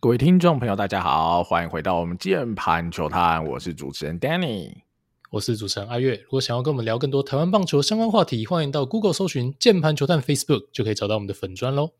各位听众朋友，大家好，欢迎回到我们键盘球探，我是主持人 Danny，我是主持人阿月。如果想要跟我们聊更多台湾棒球相关话题，欢迎到 Google 搜寻键盘球探 Facebook，就可以找到我们的粉砖喽。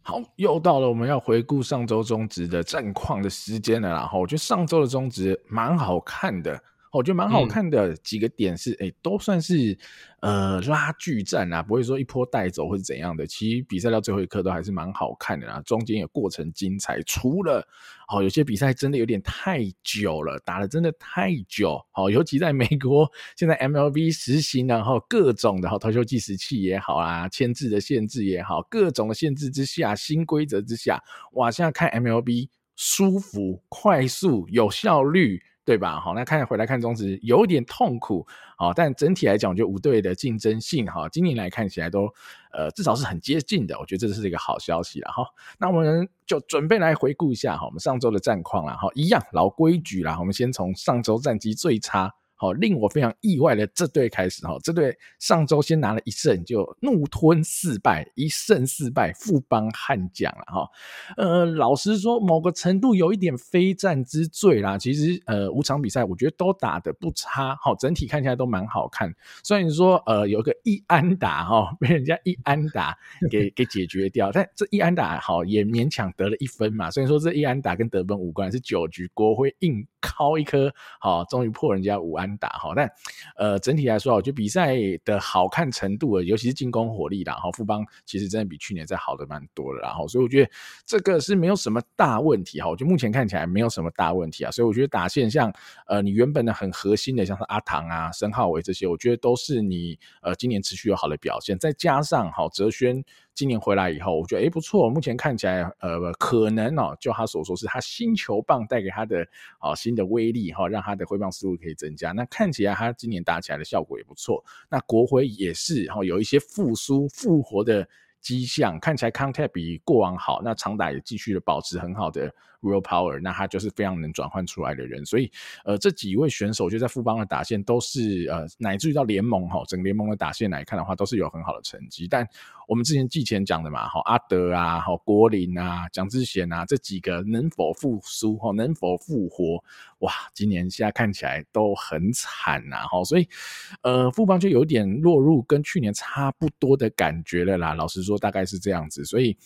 好，又到了我们要回顾上周中职的战况的时间了，然后我觉得上周的中职蛮好看的。我觉得蛮好看的几个点是，哎、嗯欸，都算是呃拉锯战啊，不会说一波带走或者怎样的。其实比赛到最后一刻都还是蛮好看的啦，中间有过程精彩。除了哦，有些比赛真的有点太久了，打得真的太久。哦，尤其在美国，现在 MLB 实行然后各种的哈投球计时器也好啊，牵制的限制也好，各种的限制之下，新规则之下，哇，现在看 MLB 舒服、快速、有效率。对吧？好，那看回来看中职有点痛苦，好，但整体来讲，我觉得五队的竞争性哈，今年来看起来都呃至少是很接近的，我觉得这是一个好消息了哈。那我们就准备来回顾一下哈，我们上周的战况了哈，一样老规矩啦，我们先从上周战绩最差。好，令我非常意外的这队开始哈，这队上周先拿了一胜，就怒吞四败，一胜四败，富邦悍将了哈。呃，老实说，某个程度有一点非战之罪啦。其实呃，五场比赛我觉得都打得不差，好，整体看起来都蛮好看。虽然说呃有个一安打哈，被人家一安打给 给解决掉，但这一安打好也勉强得了一分嘛。虽然说这一安打跟得分无关，是九局国辉硬敲一颗，好，终于破人家五安。打好，但呃，整体来说，我觉得比赛的好看程度，尤其是进攻火力啦，然后富邦其实真的比去年再好的蛮多的，然后所以我觉得这个是没有什么大问题哈，我觉得目前看起来没有什么大问题啊，所以我觉得打线像呃你原本的很核心的，像是阿唐啊、申浩伟这些，我觉得都是你呃今年持续有好的表现，再加上好哲轩。今年回来以后，我觉得诶不错。目前看起来，呃，可能哦，就他所说是他新球棒带给他的啊新的威力哈，让他的挥棒速度可以增加。那看起来他今年打起来的效果也不错。那国徽也是哈，有一些复苏复活的迹象，看起来 contact 比过往好。那长打也继续的保持很好的。Real power，那他就是非常能转换出来的人，所以呃，这几位选手就在富邦的打线都是呃，乃至于到联盟哈，整个联盟的打线来看的话，都是有很好的成绩。但我们之前季前讲的嘛，哈，阿德啊，哈，郭林啊，蒋智贤啊，这几个能否复苏哈，能否复活？哇，今年现在看起来都很惨呐，哈，所以呃，富邦就有点落入跟去年差不多的感觉了啦。老实说，大概是这样子，所以。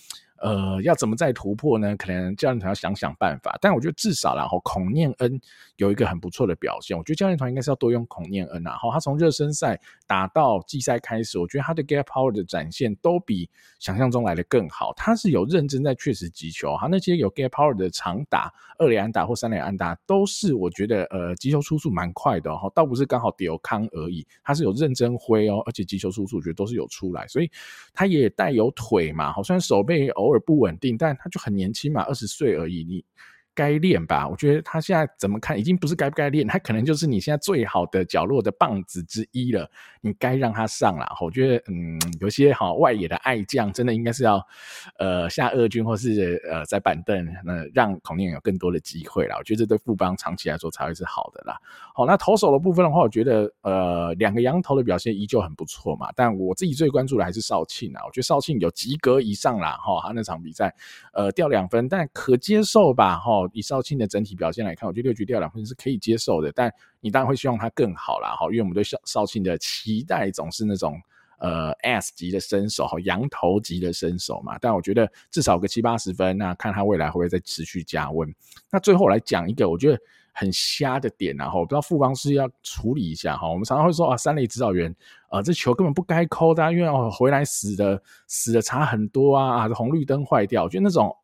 呃，要怎么再突破呢？可能教练团要想想办法。但我觉得至少然后孔念恩有一个很不错的表现。我觉得教练团应该是要多用孔念恩。然后他从热身赛打到季赛开始，我觉得他的 gap power 的展现都比想象中来的更好。他是有认真在确实击球，他那些有 gap power 的长打、二垒安打或三垒安打，都是我觉得呃击球出速蛮快的哈，倒不是刚好丢康而已。他是有认真挥哦，而且击球出速我觉得都是有出来，所以他也带有腿嘛，好像手背偶。不稳定，但他就很年轻嘛，二十岁而已。你。该练吧，我觉得他现在怎么看，已经不是该不该练，他可能就是你现在最好的角落的棒子之一了。你该让他上了。我觉得，嗯，有些好外野的爱将，真的应该是要，呃，下二军或是呃在板凳，那让孔念有更多的机会了。我觉得这对富邦长期来说才会是好的啦。好，那投手的部分的话，我觉得呃两个洋投的表现依旧很不错嘛。但我自己最关注的还是少庆啊，我觉得少庆有及格以上啦。哈，他那场比赛呃掉两分，但可接受吧。哈。以少庆的整体表现来看，我觉得六局掉两分是可以接受的。但你当然会希望他更好啦，哈，因为我们对少少庆的期待总是那种呃 S 级的身手，哈，羊头级的身手嘛。但我觉得至少个七八十分，那看他未来会不会再持续加温。那最后来讲一个我觉得很瞎的点，然后我不知道富邦是要处理一下哈。我们常常会说啊，三垒指导员啊、呃，这球根本不该抠的，因为哦回来死的死的差很多啊，啊红绿灯坏掉，我觉得那种。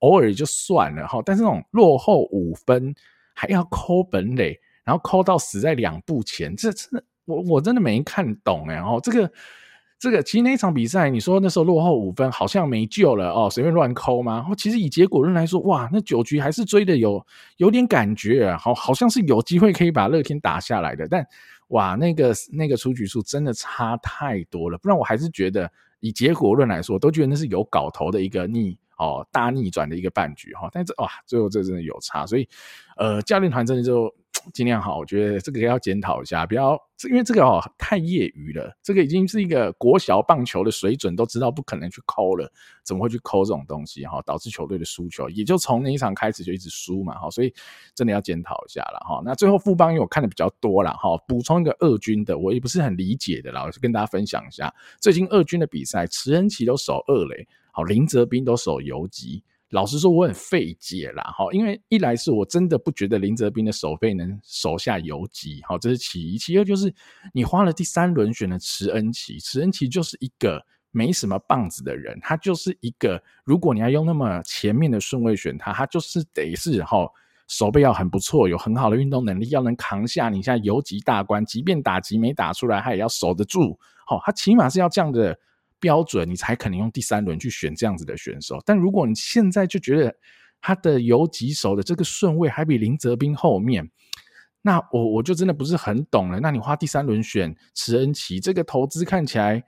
偶尔也就算了哈，但是那种落后五分还要抠本垒，然后抠到死在两步前，这真的我我真的没看懂哎哦，这个这个其实那一场比赛，你说那时候落后五分好像没救了哦，随便乱抠吗？其实以结果论来说，哇，那九局还是追的有有点感觉，好好像是有机会可以把乐天打下来的，但哇，那个那个出局数真的差太多了，不然我还是觉得以结果论来说，都觉得那是有搞头的一个逆。哦大逆转的一个半局哈，但是哇最后这真的有差，所以呃教练团真的就。尽量好，我觉得这个要检讨一下，不要，因为这个哦太业余了，这个已经是一个国小棒球的水准，都知道不可能去抠了，怎么会去抠这种东西哈？导致球队的输球，也就从那一场开始就一直输嘛哈，所以真的要检讨一下了哈。那最后富邦因为我看的比较多了哈，补充一个二军的，我也不是很理解的啦，我就跟大家分享一下，最近二军的比赛，池恩齐都守二垒，好林哲斌都守游击。老实说，我很费解啦，哈，因为一来是我真的不觉得林哲斌的守备能守下游击，好，这是其一；其二就是你花了第三轮选了池恩齐，池恩齐就是一个没什么棒子的人，他就是一个，如果你要用那么前面的顺位选他，他就是得是哈守备要很不错，有很好的运动能力，要能扛下你现在游击大关，即便打击没打出来，他也要守得住，好，他起码是要这样的。标准，你才可能用第三轮去选这样子的选手。但如果你现在就觉得他的游击手的这个顺位还比林哲斌后面，那我我就真的不是很懂了。那你花第三轮选池恩齐，这个投资看起来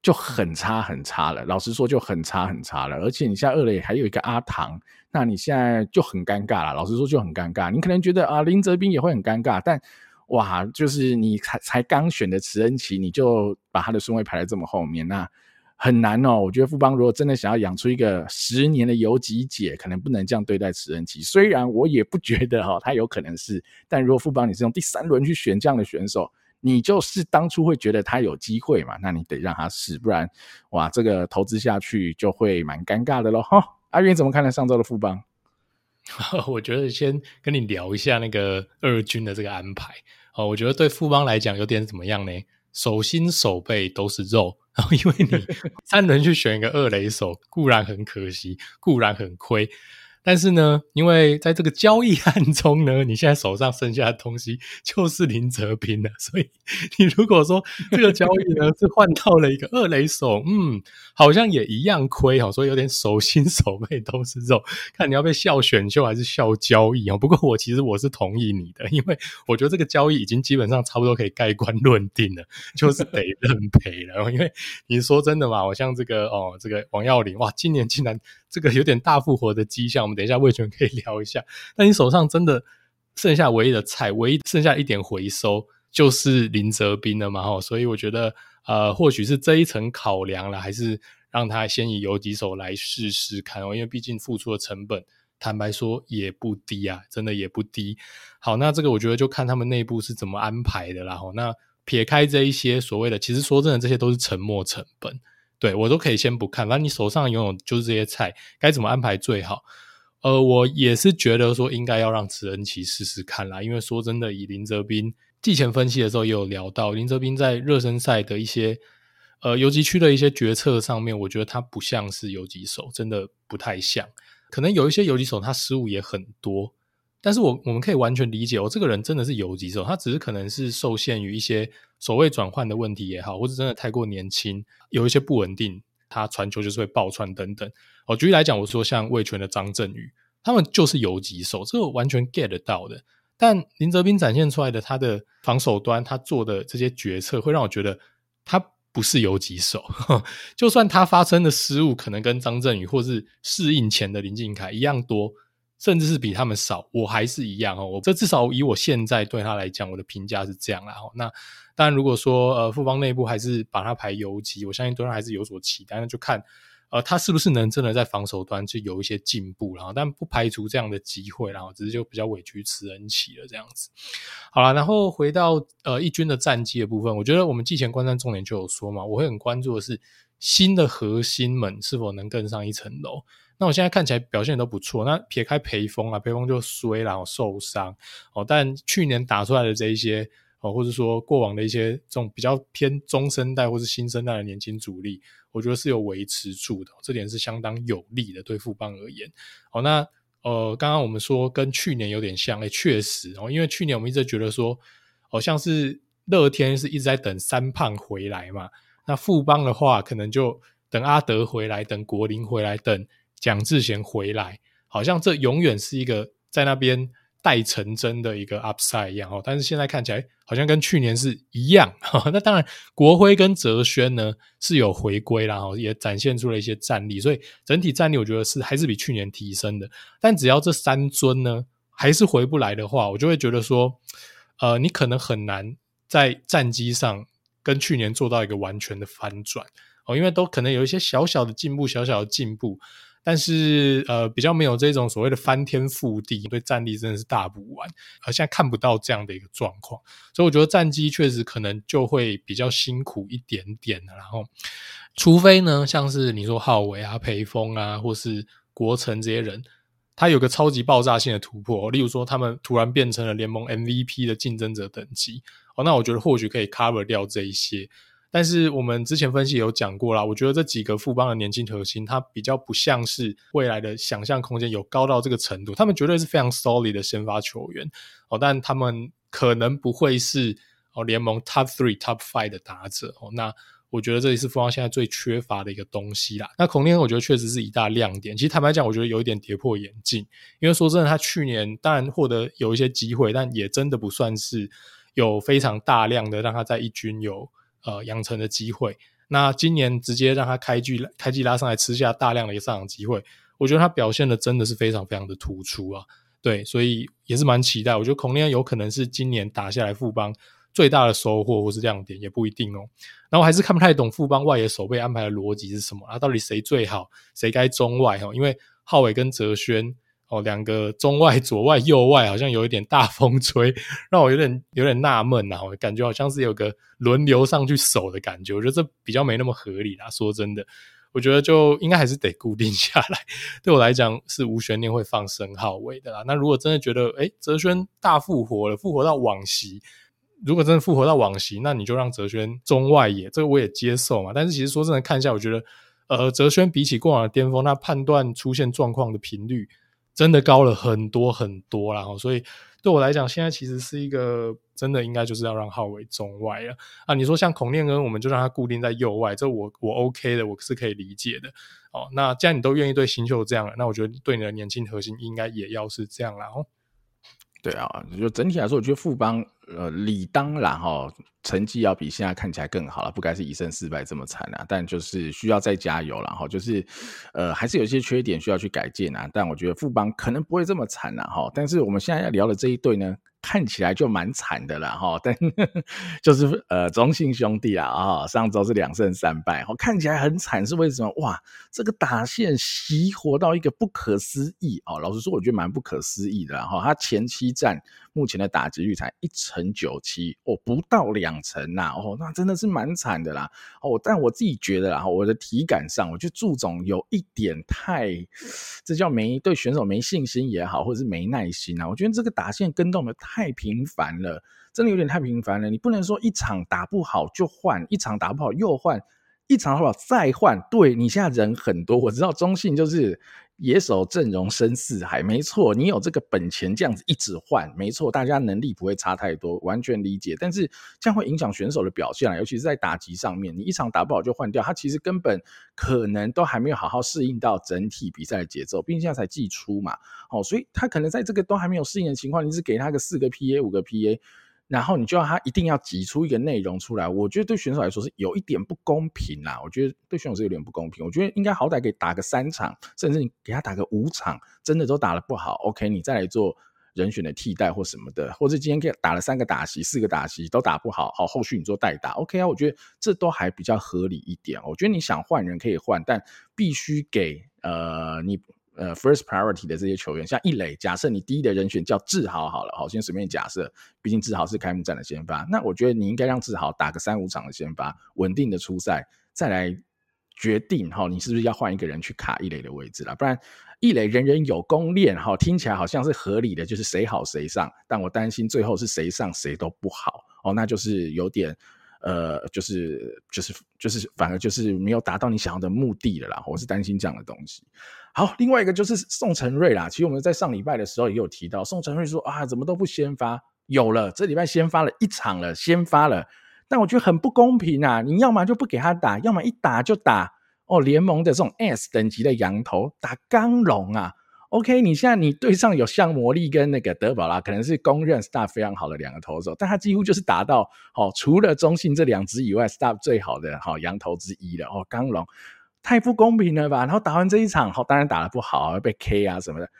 就很差很差了。老实说，就很差很差了。而且你现在二垒还有一个阿唐，那你现在就很尴尬了。老实说，就很尴尬。你可能觉得啊，林哲斌也会很尴尬，但哇，就是你才才刚选的池恩齐，你就把他的顺位排在这么后面，那。很难哦，我觉得富邦如果真的想要养出一个十年的游击姐，可能不能这样对待池恩齐。虽然我也不觉得哈、哦，他有可能是，但如果富邦你是用第三轮去选这样的选手，你就是当初会觉得他有机会嘛，那你得让他试，不然哇，这个投资下去就会蛮尴尬的喽。哈、哦，阿元怎么看待？上周的富邦，我觉得先跟你聊一下那个二军的这个安排哦，我觉得对富邦来讲有点怎么样呢？手心手背都是肉。然后，因为你 三轮去选一个二雷手，固然很可惜，固然很亏。但是呢，因为在这个交易案中呢，你现在手上剩下的东西就是林哲斌了，所以你如果说这个交易呢 是换到了一个二雷手，嗯，好像也一样亏哦，所以有点手心手背都是肉，看你要被笑选秀还是笑交易哦。不过我其实我是同意你的，因为我觉得这个交易已经基本上差不多可以盖棺论定了，就是得认赔了。因为你说真的嘛，我像这个哦，这个王耀林哇，今年竟然。这个有点大复活的迹象，我们等一下味全可以 聊一下。那你手上真的剩下唯一的菜，唯一剩下一点回收就是林哲斌了嘛？哈，所以我觉得呃，或许是这一层考量了，还是让他先以游击手来试试看哦，因为毕竟付出的成本，坦白说也不低啊，真的也不低。好，那这个我觉得就看他们内部是怎么安排的啦。哈，那撇开这一些所谓的，其实说真的，这些都是沉没成本。对，我都可以先不看，反正你手上拥有就是这些菜，该怎么安排最好？呃，我也是觉得说应该要让池恩奇试试看啦，因为说真的，以林哲斌季前分析的时候也有聊到，林哲斌在热身赛的一些呃游击区的一些决策上面，我觉得他不像是游击手，真的不太像。可能有一些游击手他失误也很多。但是我我们可以完全理解，我、哦、这个人真的是游击手，他只是可能是受限于一些守备转换的问题也好，或者真的太过年轻，有一些不稳定，他传球就是会爆传等等。哦，举例来讲，我说像魏权的张振宇，他们就是游击手，这个完全 get 到的。但林哲斌展现出来的他的防守端，他做的这些决策，会让我觉得他不是游击手。就算他发生的失误，可能跟张振宇或是适应前的林靖凯一样多。甚至是比他们少，我还是一样哦。我这至少以我现在对他来讲，我的评价是这样啦。那但，如果说呃富邦内部还是把他排游击，我相信对他还是有所期待。那就看呃他是不是能真的在防守端去有一些进步，然后但不排除这样的机会，然后只是就比较委屈池恩齐了这样子。好了，然后回到呃一军的战绩的部分，我觉得我们季前观战重点就有说嘛，我会很关注的是新的核心们是否能更上一层楼。那我现在看起来表现都不错。那撇开培峰啊，培峰就衰，然后受伤哦。但去年打出来的这一些或者说过往的一些这种比较偏中生代或是新生代的年轻主力，我觉得是有维持住的，这点是相当有利的对富邦而言。哦，那呃，刚刚我们说跟去年有点像，诶，确实哦，因为去年我们一直觉得说，好像是乐天是一直在等三胖回来嘛。那富邦的话，可能就等阿德回来，等国林回来，等。蒋智贤回来，好像这永远是一个在那边待成真的一个 upside 一样哦，但是现在看起来好像跟去年是一样。那当然，国辉跟泽轩呢是有回归啦，也展现出了一些战力，所以整体战力我觉得是还是比去年提升的。但只要这三尊呢还是回不来的话，我就会觉得说，呃，你可能很难在战绩上跟去年做到一个完全的反转哦，因为都可能有一些小小的进步，小小的进步。但是呃，比较没有这种所谓的翻天覆地，对战力真的是大补完，而现在看不到这样的一个状况，所以我觉得战绩确实可能就会比较辛苦一点点。然后，除非呢，像是你说浩伟啊、培峰啊，或是国成这些人，他有个超级爆炸性的突破，例如说他们突然变成了联盟 MVP 的竞争者等级，哦，那我觉得或许可以 cover 掉这一些。但是我们之前分析有讲过啦，我觉得这几个富邦的年轻核心，他比较不像是未来的想象空间有高到这个程度。他们绝对是非常 solid 的先发球员哦，但他们可能不会是哦联盟 top three、top five 的打者哦。那我觉得这也是富邦现在最缺乏的一个东西啦。那孔令恩我觉得确实是一大亮点。其实坦白讲，我觉得有一点跌破眼镜，因为说真的，他去年当然获得有一些机会，但也真的不算是有非常大量的让他在一军有。呃，养成的机会，那今年直接让他开季开季拉上来吃下大量的一个上场机会，我觉得他表现的真的是非常非常的突出啊，对，所以也是蛮期待。我觉得孔令有可能是今年打下来富邦最大的收获或是亮点，也不一定哦。然后还是看不太懂富邦外野守备安排的逻辑是什么啊？到底谁最好，谁该中外哈？因为浩伟跟哲轩。哦，两个中外左外右外好像有一点大风吹，让我有点有点纳闷呐。我感觉好像是有个轮流上去守的感觉，我觉得这比较没那么合理啦。说真的，我觉得就应该还是得固定下来。对我来讲是无悬念会放申浩伟的啦。那如果真的觉得诶哲轩大复活了，复活到往昔，如果真的复活到往昔，那你就让哲轩中外野，这个我也接受嘛。但是其实说真的，看一下，我觉得呃哲轩比起过往的巅峰，他判断出现状况的频率。真的高了很多很多啦，所以对我来讲，现在其实是一个真的应该就是要让号为中外了啊。你说像孔令恩，我们就让他固定在右外，这我我 OK 的，我是可以理解的。哦，那既然你都愿意对新秀这样了，那我觉得对你的年轻核心应该也要是这样啦。哦，对啊，就整体来说，我觉得富邦呃理当然哈。成绩要比现在看起来更好了，不该是以胜四败这么惨啊！但就是需要再加油了哈，就是呃还是有一些缺点需要去改进啊。但我觉得富邦可能不会这么惨了哈。但是我们现在要聊的这一对呢，看起来就蛮惨的了哈。但 就是呃中信兄弟啊啊，上周是两胜三败，看起来很惨是为什么？哇，这个打线熄活到一个不可思议哦！老实说，我觉得蛮不可思议的哈。他前七战目前的打击率才一成九七哦，不到两。成呐、哦，那真的是蛮惨的啦，哦，但我自己觉得啦，我的体感上，我觉得祝总有一点太，这叫没对选手没信心也好，或者是没耐心啊，我觉得这个打线跟动的太频繁了，真的有点太频繁了，你不能说一场打不好就换，一场打不好又换，一场好不好再换，对，你现在人很多，我知道中信就是。野手阵容深似海，没错，你有这个本钱这样子一直换，没错，大家能力不会差太多，完全理解。但是这样会影响选手的表现啊，尤其是在打击上面，你一场打不好就换掉，他其实根本可能都还没有好好适应到整体比赛的节奏，毕竟现在才季初嘛，哦，所以他可能在这个都还没有适应的情况，你只给他个四个 PA 五个 PA。然后你就要他一定要挤出一个内容出来，我觉得对选手来说是有一点不公平啦。我觉得对选手是有点不公平。我觉得应该好歹给打个三场，甚至你给他打个五场，真的都打得不好，OK，你再来做人选的替代或什么的，或者今天给打了三个打席、四个打席都打不好，好，后续你做代打，OK 啊？我觉得这都还比较合理一点。我觉得你想换人可以换，但必须给呃你。呃，first priority 的这些球员，像一垒，假设你第一的人选叫志豪好了，好，先随便假设，毕竟志豪是开幕战的先发，那我觉得你应该让志豪打个三五场的先发，稳定的出赛，再来决定哈，你是不是要换一个人去卡一垒的位置了，不然一垒人人有功练哈，听起来好像是合理的，就是谁好谁上，但我担心最后是谁上谁都不好哦，那就是有点。呃，就是就是就是，反而就是没有达到你想要的目的了啦。我是担心这样的东西。好，另外一个就是宋晟睿啦。其实我们在上礼拜的时候也有提到，宋晟睿说啊，怎么都不先发？有了，这礼拜先发了一场了，先发了。但我觉得很不公平啊！你要么就不给他打，要么一打就打哦，联盟的这种 S 等级的洋投打刚龙啊。OK，你现在你队上有像魔力跟那个德保拉，可能是公认 Star 非常好的两个投手，但他几乎就是打到哦，除了中信这两支以外 Star 最好的哈洋投之一了哦，刚龙太不公平了吧？然后打完这一场，好，当然打得不好，被 K 啊什么的，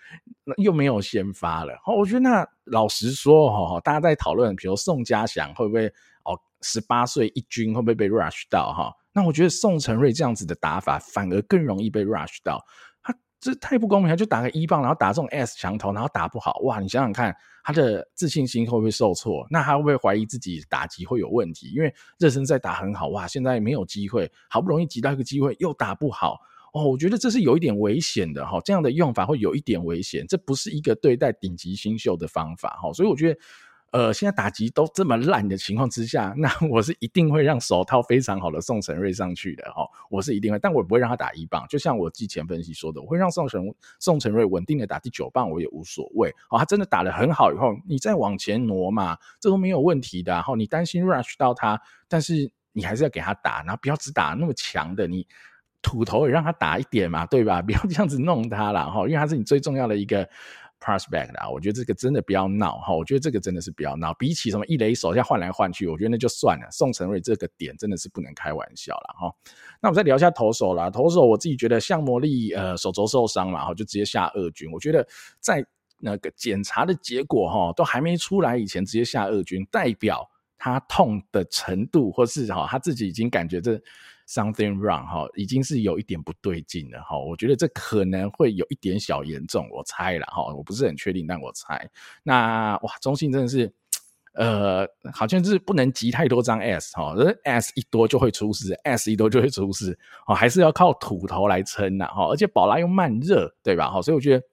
又没有先发了。好，我觉得那老实说哈，大家在讨论，比如宋家祥会不会哦，十八岁一军会不会被 rush 到哈？那我觉得宋承瑞这样子的打法反而更容易被 rush 到。这太不公平了，就打个一棒，然后打这种 S 强投，然后打不好，哇！你想想看，他的自信心会不会受挫？那他会不会怀疑自己打击会有问题？因为热身赛打很好，哇！现在没有机会，好不容易挤到一个机会又打不好，哦，我觉得这是有一点危险的哈。这样的用法会有一点危险，这不是一个对待顶级新秀的方法哈。所以我觉得。呃，现在打击都这么烂的情况之下，那 我是一定会让手套非常好的宋晟睿上去的哦，我是一定会，但我不会让他打一棒，就像我之前分析说的，我会让宋晟宋晟睿稳定的打第九棒，我也无所谓。哦，他真的打得很好以后，你再往前挪嘛，这都没有问题的。然后你担心 rush 到他，但是你还是要给他打，然后不要只打那么强的，你土头也让他打一点嘛，对吧？不要这样子弄他了哈，因为他是你最重要的一个。Prospect 啊，我觉得这个真的不要闹哈，我觉得这个真的是不要闹。比起什么一垒手下换来换去，我觉得那就算了。宋晟睿这个点真的是不能开玩笑了哈。那我们再聊一下投手啦，投手我自己觉得像魔力呃手肘受伤了哈，就直接下二军。我觉得在那个检查的结果哈都还没出来以前，直接下二军，代表他痛的程度，或是哈他自己已经感觉这。Something wrong 哈，已经是有一点不对劲了哈，我觉得这可能会有一点小严重，我猜了哈，我不是很确定，但我猜。那哇，中信真的是，呃，好像是不能集太多张 S 哈，S 一多就会出事，S 一多就会出事，哦，还是要靠土头来撑呐哈，而且宝拉又慢热，对吧哈，所以我觉得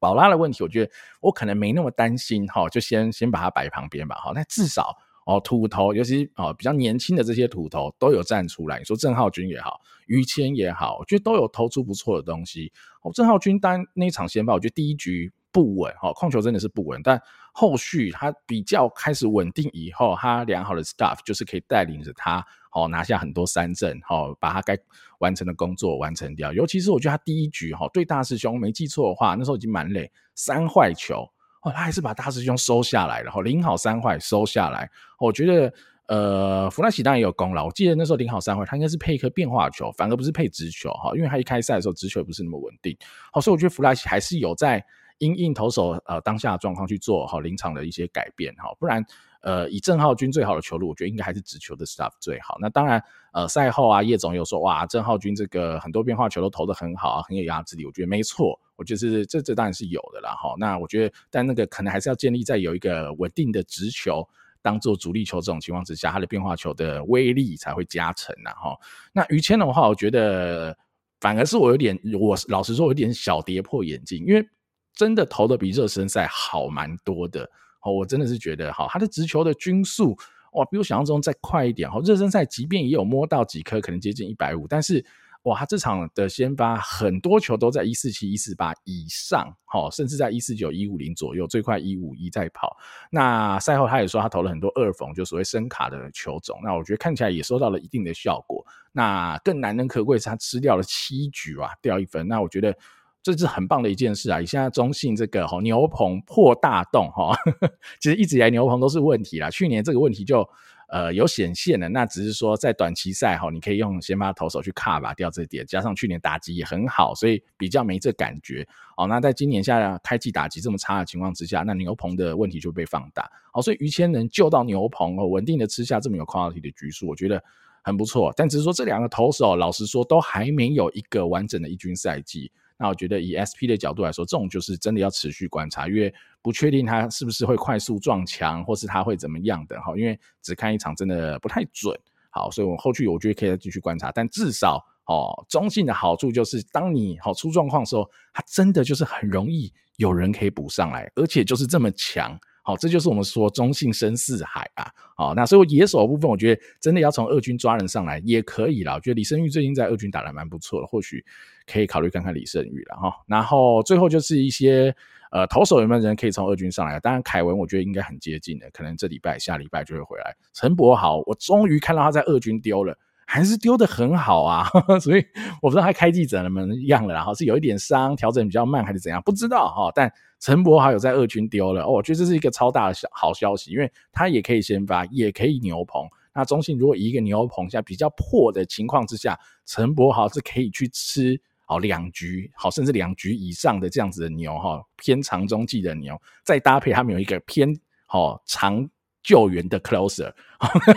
宝拉的问题，我觉得我可能没那么担心哈，就先先把它摆旁边吧哈，那至少。哦，土头，尤其哦比较年轻的这些土头都有站出来。你说郑浩君也好，于谦也好，我觉得都有投出不错的东西。哦，郑浩君单那一场先发，我觉得第一局不稳，哦，控球真的是不稳。但后续他比较开始稳定以后，他良好的 staff 就是可以带领着他，哦拿下很多三振，哦把他该完成的工作完成掉。尤其是我觉得他第一局哈对大师兄没记错的话，那时候已经蛮累，三坏球。哦，他还是把大师兄收下来，然后零好三坏收下来。我觉得，呃，弗莱西当然也有功劳。我记得那时候零好三坏，他应该是配一颗变化球，反而不是配直球哈，因为他一开赛的时候直球也不是那么稳定。好，所以我觉得弗莱西还是有在因应投手呃当下的状况去做好临场的一些改变哈，不然。呃，以郑浩均最好的球路，我觉得应该还是直球的 stuff 最好。那当然，呃，赛后啊，叶总有说，哇，郑浩均这个很多变化球都投得很好啊，很有压制力。我觉得没错，我觉得是这这当然是有的啦哈。那我觉得，但那个可能还是要建立在有一个稳定的直球当做主力球这种情况之下，他的变化球的威力才会加成呐哈。那于谦的话，我觉得反而是我有点，我老实说，有点小跌破眼镜，因为真的投的比热身赛好蛮多的。哦，我真的是觉得，哈，他的直球的均速，哇，比我想象中再快一点。哈，热身赛即便也有摸到几颗，可能接近一百五，但是，哇，他这场的先发很多球都在一四七、一四八以上，哈，甚至在一四九、一五零左右，最快一五一在跑。那赛后他也说，他投了很多二缝，就所谓伸卡的球种。那我觉得看起来也收到了一定的效果。那更难能可贵是他吃掉了七局啊，掉一分。那我觉得。这是很棒的一件事啊！以现在中信这个牛棚破大洞哈，其实一直以来牛棚都是问题啦。去年这个问题就呃有显现了，那只是说在短期赛哈，你可以用先发投手去卡吧掉这点，加上去年打击也很好，所以比较没这感觉哦。那在今年下开季打击这么差的情况之下，那牛棚的问题就被放大。哦，所以于谦能救到牛棚哦，稳定的吃下这么有 quality 的局数，我觉得很不错。但只是说这两个投手，老实说都还没有一个完整的一军赛季。那我觉得以 SP 的角度来说，这种就是真的要持续观察，因为不确定它是不是会快速撞墙，或是它会怎么样的哈。因为只看一场真的不太准。好，所以我后续我觉得可以再继续观察。但至少哦，中性的好处就是，当你好出状况的时候，它真的就是很容易有人可以补上来，而且就是这么强。好，这就是我们说中信深似海啊。好，那所以野手部分，我觉得真的要从二军抓人上来也可以啦。我觉得李胜玉最近在二军打得蛮不错的，或许可以考虑看看李胜玉了哈。然后最后就是一些呃投手有没有人可以从二军上来？当然凯文我觉得应该很接近的，可能这礼拜下礼拜就会回来。陈柏豪，我终于看到他在二军丢了。还是丢得很好啊，所以我不知道他开记者怎么样了，然后是有一点伤，调整比较慢还是怎样，不知道哈。但陈柏豪有在二军丢了，哦，我觉得这是一个超大的小好消息，因为他也可以先发，也可以牛棚。那中信如果一个牛棚下比较破的情况之下，陈柏豪是可以去吃好两局，好甚至两局以上的这样子的牛哈，偏长中继的牛，再搭配他们有一个偏好长。救援的 closer，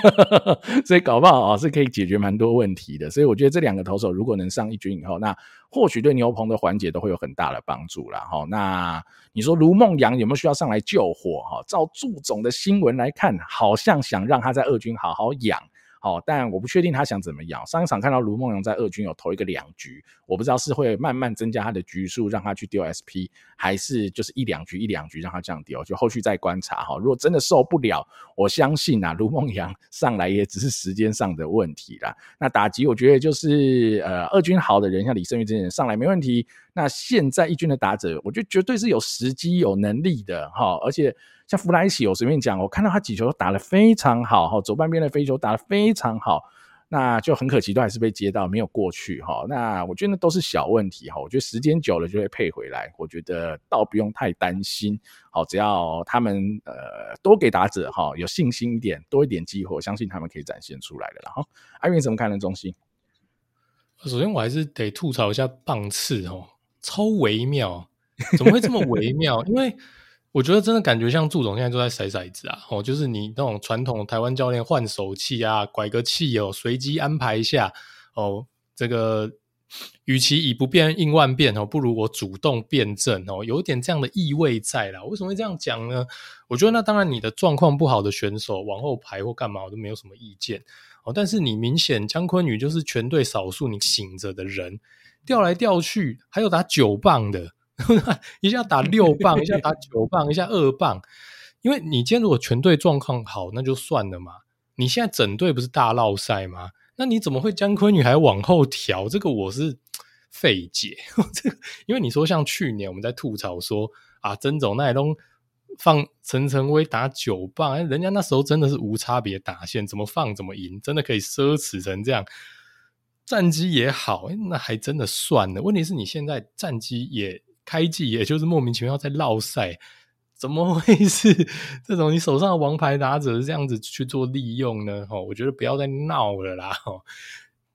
所以搞不好啊是可以解决蛮多问题的。所以我觉得这两个投手如果能上一军以后，那或许对牛棚的缓解都会有很大的帮助了。哈，那你说卢梦阳有没有需要上来救火？哈，照祝总的新闻来看，好像想让他在二军好好养。哦，但我不确定他想怎么样。上一场看到卢梦阳在二军有投一个两局，我不知道是会慢慢增加他的局数，让他去丢 SP，还是就是一两局一两局让他这样丢，就后续再观察哈。如果真的受不了，我相信啊，卢梦阳 上来也只是时间上的问题啦。那打击我觉得就是呃，二军好的人像李胜玉这些人上来没问题。那现在一军的打者，我觉得绝对是有时机、有能力的哈，而且。像弗莱西，我随便讲，我看到他几球打得非常好哈，左半边的飞球打得非常好，那就很可惜，都还是被接到，没有过去哈。那我觉得那都是小问题哈，我觉得时间久了就会配回来，我觉得倒不用太担心。好，只要他们呃多给打者哈有信心一点，多一点机会，我相信他们可以展现出来的。然后阿云怎么看呢？中心？首先我还是得吐槽一下棒次哦，超微妙，怎么会这么微妙？因为我觉得真的感觉像祝总现在都在骰骰子啊，哦，就是你那种传统台湾教练换手气啊，拐个气哦，随机安排一下哦，这个与其以不变应万变哦，不如我主动变阵哦，有一点这样的意味在啦。为什么会这样讲呢？我觉得那当然你的状况不好的选手往后排或干嘛我都没有什么意见哦，但是你明显江坤宇就是全队少数你醒着的人，调来调去还有打九棒的。一下打六棒，一下打九棒，一下二棒。因为你今天如果全队状况好，那就算了嘛。你现在整队不是大烙赛吗？那你怎么会江坤女还往后调？这个我是费解。这个，因为你说像去年我们在吐槽说啊，曾总那东放陈晨威打九棒，人家那时候真的是无差别打线，怎么放怎么赢，真的可以奢侈成这样。战绩也好，那还真的算了。问题是你现在战绩也。开季也就是莫名其妙在烙赛，怎么会是这种你手上的王牌打者这样子去做利用呢？哦我觉得不要再闹了啦！哈，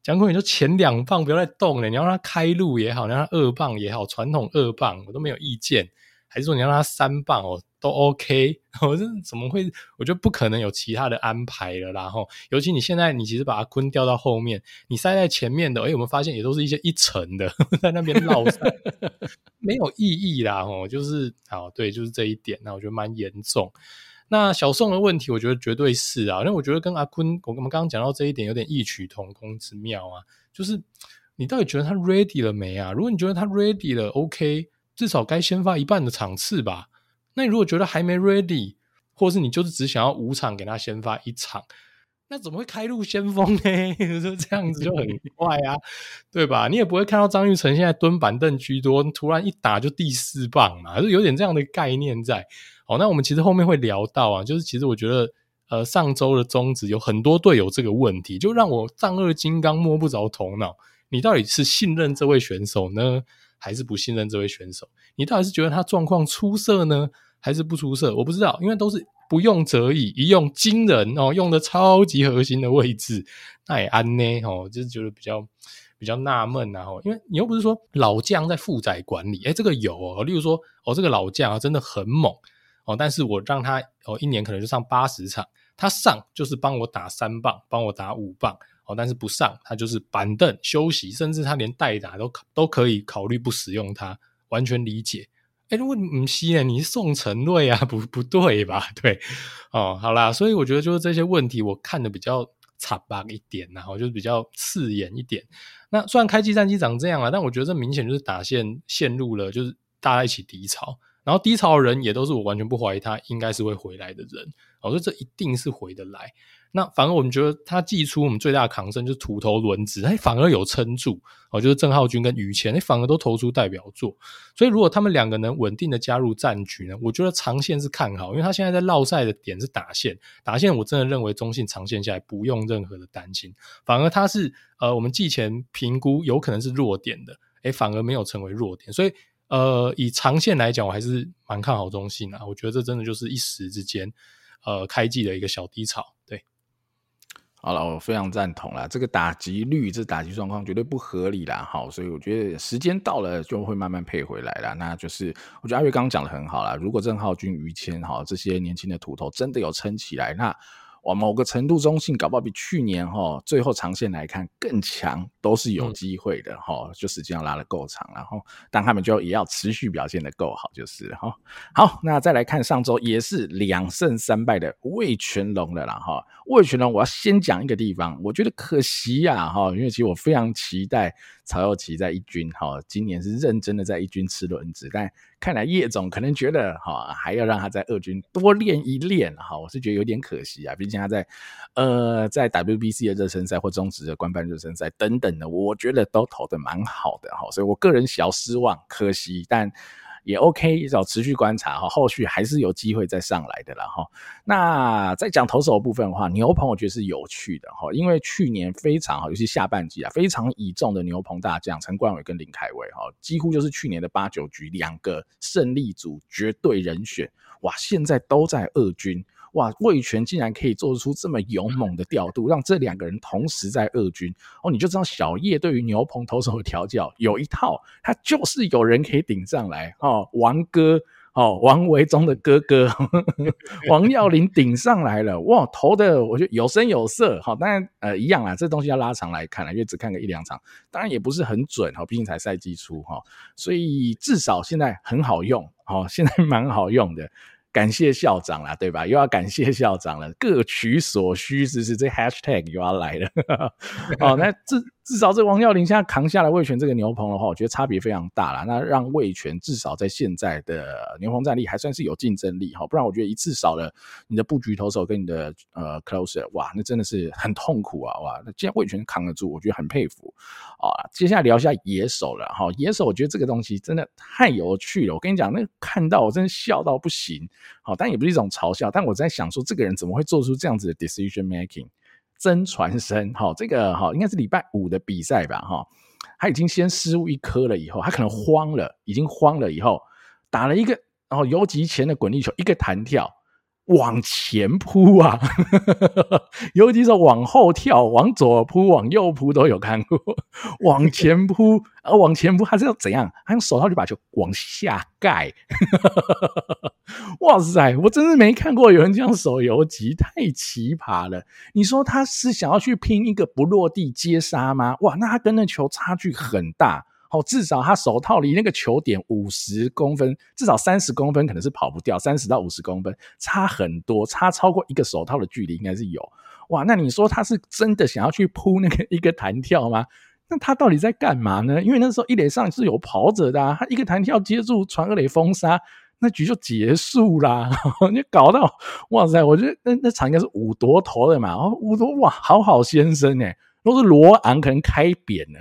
江坤你就前两棒不要再动了，你让他开路也好，你让他二棒也好，传统二棒我都没有意见。还是说你让他三棒哦，都 OK，我这怎么会？我觉得不可能有其他的安排了啦。吼，尤其你现在你其实把阿坤调到后面，你塞在前面的，哎，我们发现也都是一些一层的 在那边烙赛，没有意义啦。吼，就是好，对，就是这一点。那我觉得蛮严重。那小宋的问题，我觉得绝对是啊，因为我觉得跟阿坤，我们刚刚讲到这一点有点异曲同工之妙啊。就是你到底觉得他 ready 了没啊？如果你觉得他 ready 了，OK。至少该先发一半的场次吧。那你如果觉得还没 ready，或是你就是只想要五场给他先发一场，那怎么会开路先锋呢？就这样子就很怪啊，对吧？你也不会看到张玉成现在蹲板凳居多，突然一打就第四棒嘛，就有点这样的概念在。好，那我们其实后面会聊到啊，就是其实我觉得，呃，上周的中止有很多队友这个问题，就让我丈二金刚摸不着头脑。你到底是信任这位选手呢？还是不信任这位选手？你到底是觉得他状况出色呢，还是不出色？我不知道，因为都是不用则已，一用惊人哦，用的超级核心的位置，那也安呢哦，就是觉得比较比较纳闷啊。因为你又不是说老将在负载管理，诶这个有哦，例如说哦，这个老将真的很猛哦，但是我让他哦一年可能就上八十场，他上就是帮我打三棒，帮我打五棒。但是不上，他就是板凳休息，甚至他连代打都都可以考虑不使用他，完全理解。哎，如果唔系呢？你是宋承瑞啊？不不对吧？对，哦，好啦，所以我觉得就是这些问题，我看的比较惨吧一点，然后就是比较刺眼一点。那虽然开季战绩长这样啊，但我觉得这明显就是打线陷入了，就是大家一起低潮。然后低潮的人也都是我完全不怀疑他应该是会回来的人，我说这一定是回得来。那反而我们觉得他祭出我们最大的抗胜就是土头轮子，哎，反而有撑住哦，就是郑浩君跟于谦，哎，反而都投出代表作。所以如果他们两个能稳定的加入战局呢，我觉得长线是看好，因为他现在在绕赛的点是打线，打线我真的认为中信长线下来不用任何的担心，反而他是呃我们季前评估有可能是弱点的，哎，反而没有成为弱点，所以呃以长线来讲，我还是蛮看好中信啊，我觉得这真的就是一时之间呃开季的一个小低潮，好了，我非常赞同啦。这个打击率，这打击状况绝对不合理啦。好，所以我觉得时间到了就会慢慢配回来啦。那就是我觉得阿月刚刚讲的很好啦。如果郑浩君、于谦哈这些年轻的土头真的有撑起来，那。往某个程度，中性搞不好比去年哈最后长线来看更强，都是有机会的哈、嗯。就时间要拉得够长，然后但他们就也要持续表现得够好，就是哈。好，那再来看上周也是两胜三败的魏全龙了啦哈。味全龙，我要先讲一个地方，我觉得可惜呀哈，因为其实我非常期待曹又齐在一军哈，今年是认真的在一军吃轮子，但。看来叶总可能觉得哈，还要让他在二军多练一练哈，我是觉得有点可惜啊。毕竟他在呃在 WBC 的热身赛或中职的官办热身赛等等的，我觉得都投的蛮好的哈，所以我个人小失望，可惜，但。也 OK，要持续观察哈，后续还是有机会再上来的啦哈。那在讲投手部分的话，牛棚我觉得是有趣的哈，因为去年非常好，尤其下半季啊，非常倚重的牛棚大将陈冠伟跟林凯威哈，几乎就是去年的八九局两个胜利组绝对人选哇，现在都在二军。哇，魏全竟然可以做出这么勇猛的调度，让这两个人同时在二军。哦，你就知道小叶对于牛棚投手的调教有一套，他就是有人可以顶上来。哦，王哥哦，王维忠的哥哥 王耀林顶上来了，哇，投的我觉得有声有色，好、哦，当然呃一样啊，这东西要拉长来看了，因为只看个一两场，当然也不是很准哈，毕竟才赛季初哈，所以至少现在很好用，哦，现在蛮好用的。感谢校长啦，对吧？又要感谢校长了，各取所需，是不是？这 hashtag 又要来了。哦，那这。至少这王耀林现在扛下了味全这个牛棚的话，我觉得差别非常大了。那让味全至少在现在的牛棚战力还算是有竞争力哈，不然我觉得一次少了你的布局投手跟你的呃 closer，哇，那真的是很痛苦啊哇！那既然味全扛得住，我觉得很佩服啊。接下来聊一下野手了哈，野手我觉得这个东西真的太有趣了。我跟你讲，那看到我真的笑到不行，好，但也不是一种嘲笑，但我在想说，这个人怎么会做出这样子的 decision making？曾传生，哈，这个哈应该是礼拜五的比赛吧，哈，他已经先失误一颗了，以后他可能慌了，已经慌了，以后打了一个，然后游击前的滚地球，一个弹跳。往前扑啊，尤其是往后跳，往左扑、往右扑都有看过。往前扑啊，往前扑，他是要怎样？他用手套就把球往下盖。哇塞，我真是没看过有人这样手游击，太奇葩了。你说他是想要去拼一个不落地接杀吗？哇，那他跟那球差距很大。哦，至少他手套离那个球点五十公分，至少三十公分可能是跑不掉，三十到五十公分差很多，差超过一个手套的距离应该是有。哇，那你说他是真的想要去扑那个一个弹跳吗？那他到底在干嘛呢？因为那时候一垒上是有跑者的，他一个弹跳接住传二垒封杀，那局就结束啦。你搞到哇塞，我觉得那那场应该是五夺投的嘛，哦，五夺哇，好好先生都是罗昂可能开扁了，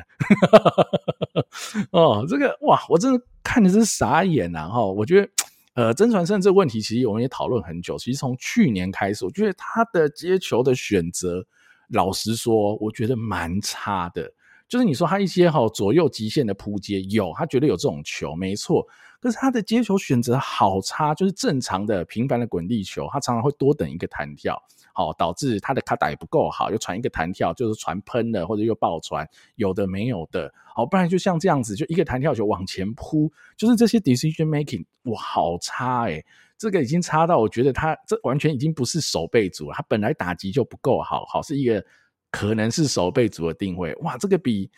哦，这个哇，我真的看的是傻眼呐！哈，我觉得，呃，曾传胜这个问题，其实我们也讨论很久。其实从去年开始，我觉得他的接球的选择，老实说，我觉得蛮差的。就是你说他一些哈左右极限的扑接有，他觉得有这种球，没错。可是他的接球选择好差，就是正常的平凡的滚地球，他常常会多等一个弹跳。好，导致他的卡打也不够好，又传一个弹跳，就是传喷了，或者又爆传，有的没有的。好，不然就像这样子，就一个弹跳球往前扑，就是这些 decision making，哇，好差诶，这个已经差到我觉得他这完全已经不是守备组了，他本来打击就不够好，好是一个可能是守备组的定位。哇，这个比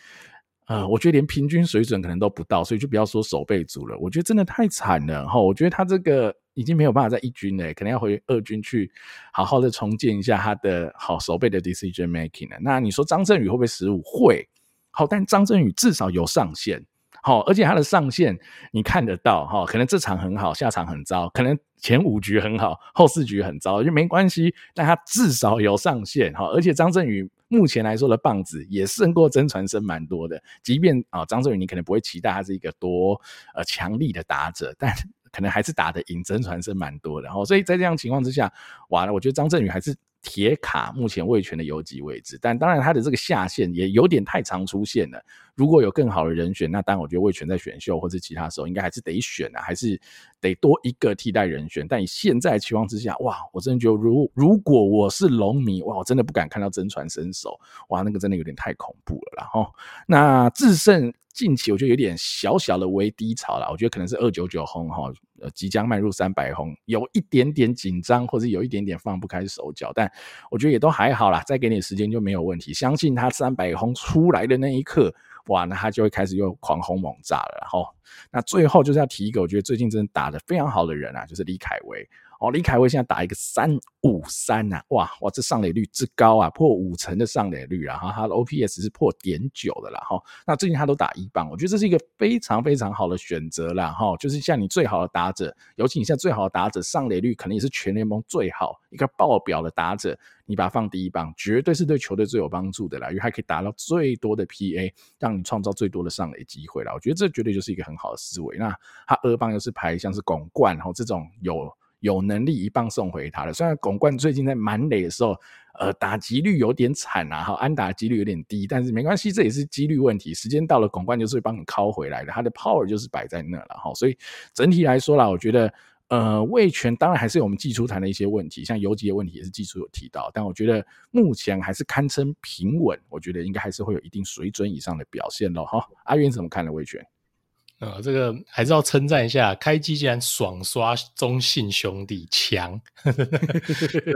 呃，我觉得连平均水准可能都不到，所以就不要说守备组了，我觉得真的太惨了哈。我觉得他这个。已经没有办法在一军了，可能要回二军去好好的重建一下他的好守备的 decision making 了。那你说张振宇会不会失误？会，好，但张振宇至少有上限。好，而且他的上限你看得到哈，可能这场很好，下场很糟，可能前五局很好，后四局很糟，就没关系，但他至少有上限哈。而且张振宇目前来说的棒子也胜过真传生蛮多的，即便啊张振宇你可能不会期待他是一个多呃强力的打者，但 可能还是打得赢真传生蛮多的。然后所以在这样情况之下，完了，我觉得张振宇还是。铁卡目前味全的游击位置，但当然他的这个下限也有点太常出现了。如果有更好的人选，那当然我觉得味全在选秀或者其他时候应该还是得选啊，还是得多一个替代人选。但以现在情况之下，哇，我真的觉得如如果我是龙迷，哇，我真的不敢看到真传身手，哇，那个真的有点太恐怖了。然后那智胜。近期我觉得有点小小的微低潮了，我觉得可能是二九九轰哈，呃，即将迈入三百轰，有一点点紧张，或者有一点点放不开手脚，但我觉得也都还好啦，再给你时间就没有问题。相信他三百轰出来的那一刻，哇，那他就会开始又狂轰猛炸了。然后，那最后就是要提一个，我觉得最近真的打得非常好的人啊，就是李凯威。哦，李凯威现在打一个三五三呐，哇哇，这上垒率之高啊，破五成的上垒率，啊！哈他的 OPS 是破点九的啦，哈。那最近他都打一棒，我觉得这是一个非常非常好的选择啦，哈。就是像你最好的打者，尤其你现在最好的打者上垒率可能也是全联盟最好一个爆表的打者，你把他放第一棒，绝对是对球队最有帮助的啦，因为还可以达到最多的 PA，让你创造最多的上垒机会啦。我觉得这绝对就是一个很好的思维。那他二棒又是排像是巩冠，然后这种有。有能力一棒送回他的，虽然巩冠最近在满垒的时候，呃，打击率有点惨啊，哈，安打几率有点低，但是没关系，这也是几率问题。时间到了，巩冠就是会帮你敲回来的，他的 power 就是摆在那了，哈。所以整体来说啦，我觉得，呃，味全当然还是有我们季初谈的一些问题，像游击的问题也是季初有提到，但我觉得目前还是堪称平稳，我觉得应该还是会有一定水准以上的表现咯。哈。阿渊怎么看呢？味全？呃，这个还是要称赞一下，开机竟然爽刷中信兄弟，强，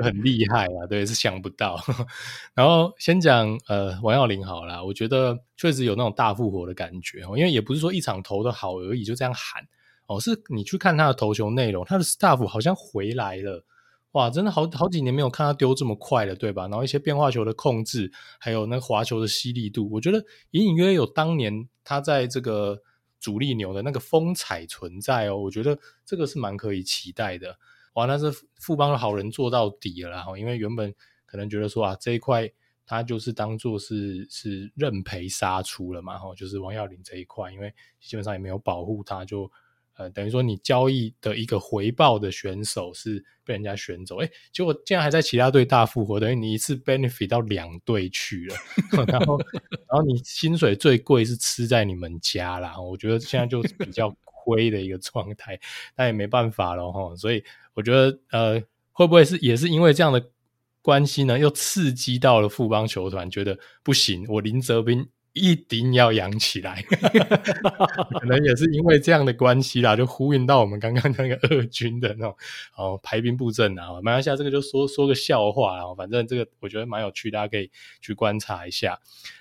很厉害啊！对，是想不到。然后先讲呃王耀林好了，我觉得确实有那种大复活的感觉，因为也不是说一场投的好而已，就这样喊哦，是你去看他的投球内容，他的 staff 好像回来了，哇，真的好好几年没有看他丢这么快了，对吧？然后一些变化球的控制，还有那滑球的犀利度，我觉得隐隐约约有当年他在这个。主力牛的那个风采存在哦，我觉得这个是蛮可以期待的。哇，那是富邦的好人做到底了哈，因为原本可能觉得说啊，这一块他就是当做是是认赔杀出了嘛，哈，就是王耀林这一块，因为基本上也没有保护他，就。呃，等于说你交易的一个回报的选手是被人家选走，哎，结果竟然还在其他队大复活，等于你一次 benefit 到两队去了，然后然后你薪水最贵是吃在你们家啦，我觉得现在就是比较亏的一个状态，但也没办法了哈，所以我觉得呃，会不会是也是因为这样的关系呢，又刺激到了富邦球团，觉得不行，我林哲斌。一定要养起来，可能也是因为这样的关系啦，就呼应到我们刚刚那个二军的那种哦排兵布阵啊。马来西亚这个就说说个笑话啊，反正这个我觉得蛮有趣，大家可以去观察一下。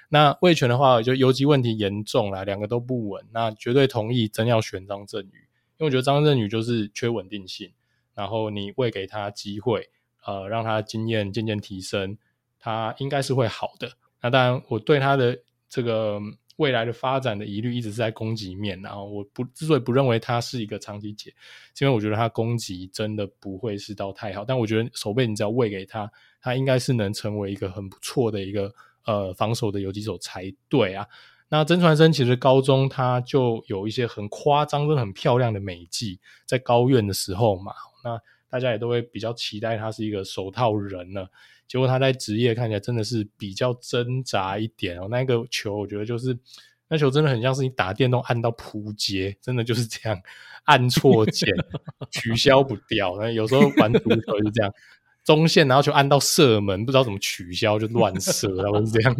那味全的话，就游击问题严重啦，两个都不稳。那绝对同意真要选张振宇，因为我觉得张振宇就是缺稳定性，然后你喂给他机会，呃，让他经验渐渐提升，他应该是会好的。那当然，我对他的。这个未来的发展的疑虑一直是在攻击面，然后我不之所以不认为它是一个长期解，是因为我觉得它攻击真的不会是到太好，但我觉得守备你只要喂给他，他应该是能成为一个很不错的一个呃防守的游击手才对啊。那曾传生其实高中他就有一些很夸张、真的很漂亮的美技，在高院的时候嘛，那大家也都会比较期待他是一个手套人了。结果他在职业看起来真的是比较挣扎一点哦，那个球我觉得就是那球真的很像是你打电动按到扑街，真的就是这样按错键 取消不掉。那有时候玩足球是这样，中线然后就按到射门，不知道怎么取消就乱射，然后是这样。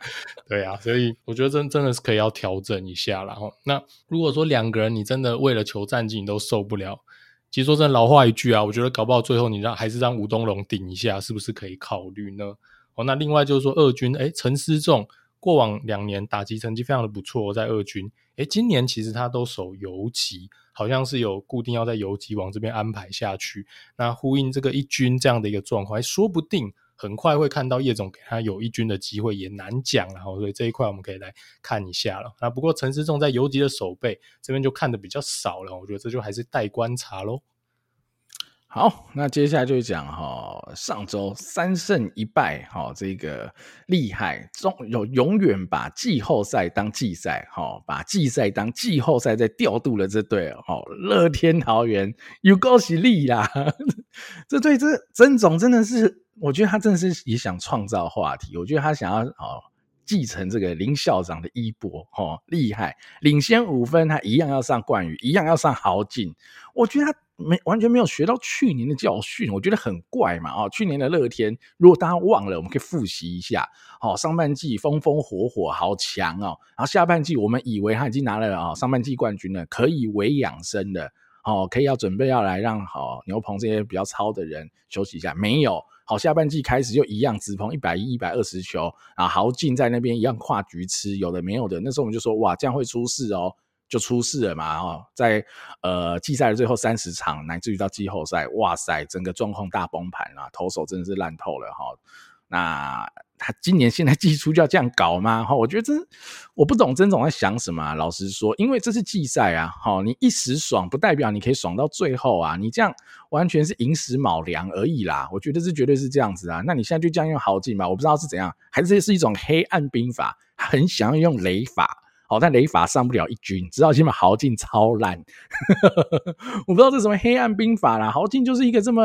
对啊，所以我觉得真真的是可以要调整一下。然后那如果说两个人你真的为了求战绩你都受不了。其实说真的，老话一句啊，我觉得搞不好最后你让还是让吴东龙顶一下，是不是可以考虑呢？哦，那另外就是说二军，哎陈思仲过往两年打击成绩非常的不错，在二军，哎今年其实他都守游击，好像是有固定要在游击往这边安排下去，那呼应这个一军这样的一个状况，说不定很快会看到叶总给他有一军的机会也难讲，了所以这一块我们可以来看一下了。那不过陈思仲在游击的守备这边就看的比较少了，我觉得这就还是待观察喽。好，那接下来就讲哈，上周三胜一败，哈，这个厉害，中有永远把季后赛当季赛，哈，把季赛当季后赛在调度了这队，哈，乐天桃园有够犀利啦，这对这曾总真的是，我觉得他真的是也想创造话题，我觉得他想要哦继承这个林校长的衣钵，哦，厉害，领先五分，他一样要上冠宇，一样要上豪进，我觉得他。没完全没有学到去年的教训，我觉得很怪嘛啊、哦！去年的乐天，如果大家忘了，我们可以复习一下。好、哦，上半季风风火火，好强哦。然后下半季，我们以为他已经拿了啊、哦、上半季冠军了，可以为养生的，哦，可以要准备要来让好、牛棚这些比较糙的人休息一下。没有，好、下半季开始就一样，直捧一百一、一百二十球，然后豪进在那边一样跨局吃，有的没有的。那时候我们就说，哇，这样会出事哦。就出事了嘛，哦，在呃季赛的最后三十场，乃至于到季后赛，哇塞，整个状况大崩盘啊，投手真的是烂透了哈。那他今年现在季初就要这样搞吗？哈，我觉得真我不懂曾总在想什么啊。老实说，因为这是季赛啊，哈，你一时爽不代表你可以爽到最后啊，你这样完全是寅时卯粮而已啦。我觉得这绝对是这样子啊。那你现在就这样用豪进吧，我不知道是怎样，还是是一种黑暗兵法，很想要用雷法。好，但雷法上不了一军，知道起码豪进超烂，我不知道这什么黑暗兵法啦。豪进就是一个这么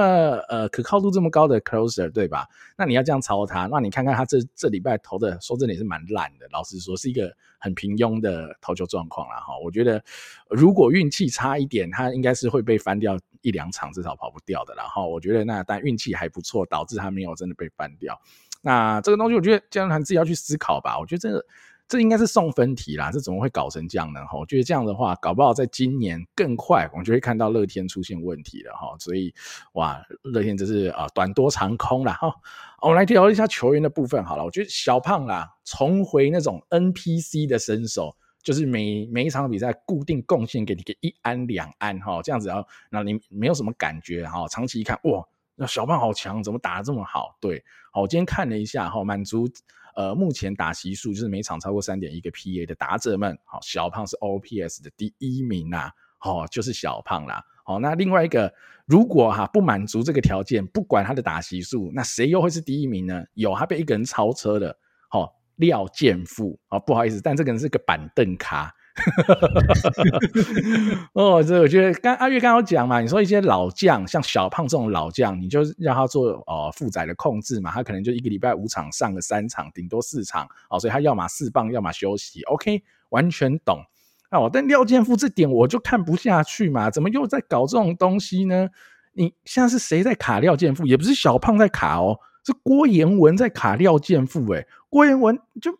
呃可靠度这么高的 closer，对吧？那你要这样操他，那你看看他这这礼拜投的，说真的也是蛮烂的。老实说，是一个很平庸的投球状况啦。哈，我觉得如果运气差一点，他应该是会被翻掉一两场，至少跑不掉的。然后我觉得那但运气还不错，导致他没有真的被翻掉。那这个东西，我觉得教练团自己要去思考吧。我觉得这个。这应该是送分题啦，这怎么会搞成这样呢？哈，我觉得这样的话，搞不好在今年更快，我们就会看到乐天出现问题了哈。所以，哇，乐天真是啊短多长空了哈。我们来聊一下球员的部分好了。我觉得小胖啦，重回那种 NPC 的身手，就是每每一场比赛固定贡献给你个一安两安哈，这样子啊，那你没有什么感觉哈。长期一看，哇，那小胖好强，怎么打得这么好？对，好，我今天看了一下哈，满足。呃，目前打席数就是每场超过三点一个 PA 的打者们，好，小胖是 OPS 的第一名呐，好，就是小胖啦，好，那另外一个，如果哈不满足这个条件，不管他的打席数，那谁又会是第一名呢？有他被一个人超车了，好，廖健富，啊，不好意思，但这个人是个板凳咖。哦，这我觉得刚阿月刚刚讲嘛，你说一些老将，像小胖这种老将，你就让他做哦负载的控制嘛，他可能就一个礼拜五场上个三场，顶多四场哦，所以他要么四棒，要么休息。OK，完全懂。哦，但廖健富这点我就看不下去嘛，怎么又在搞这种东西呢？你现在是谁在卡廖健富？也不是小胖在卡哦，是郭严文在卡廖健富。诶，郭严文就。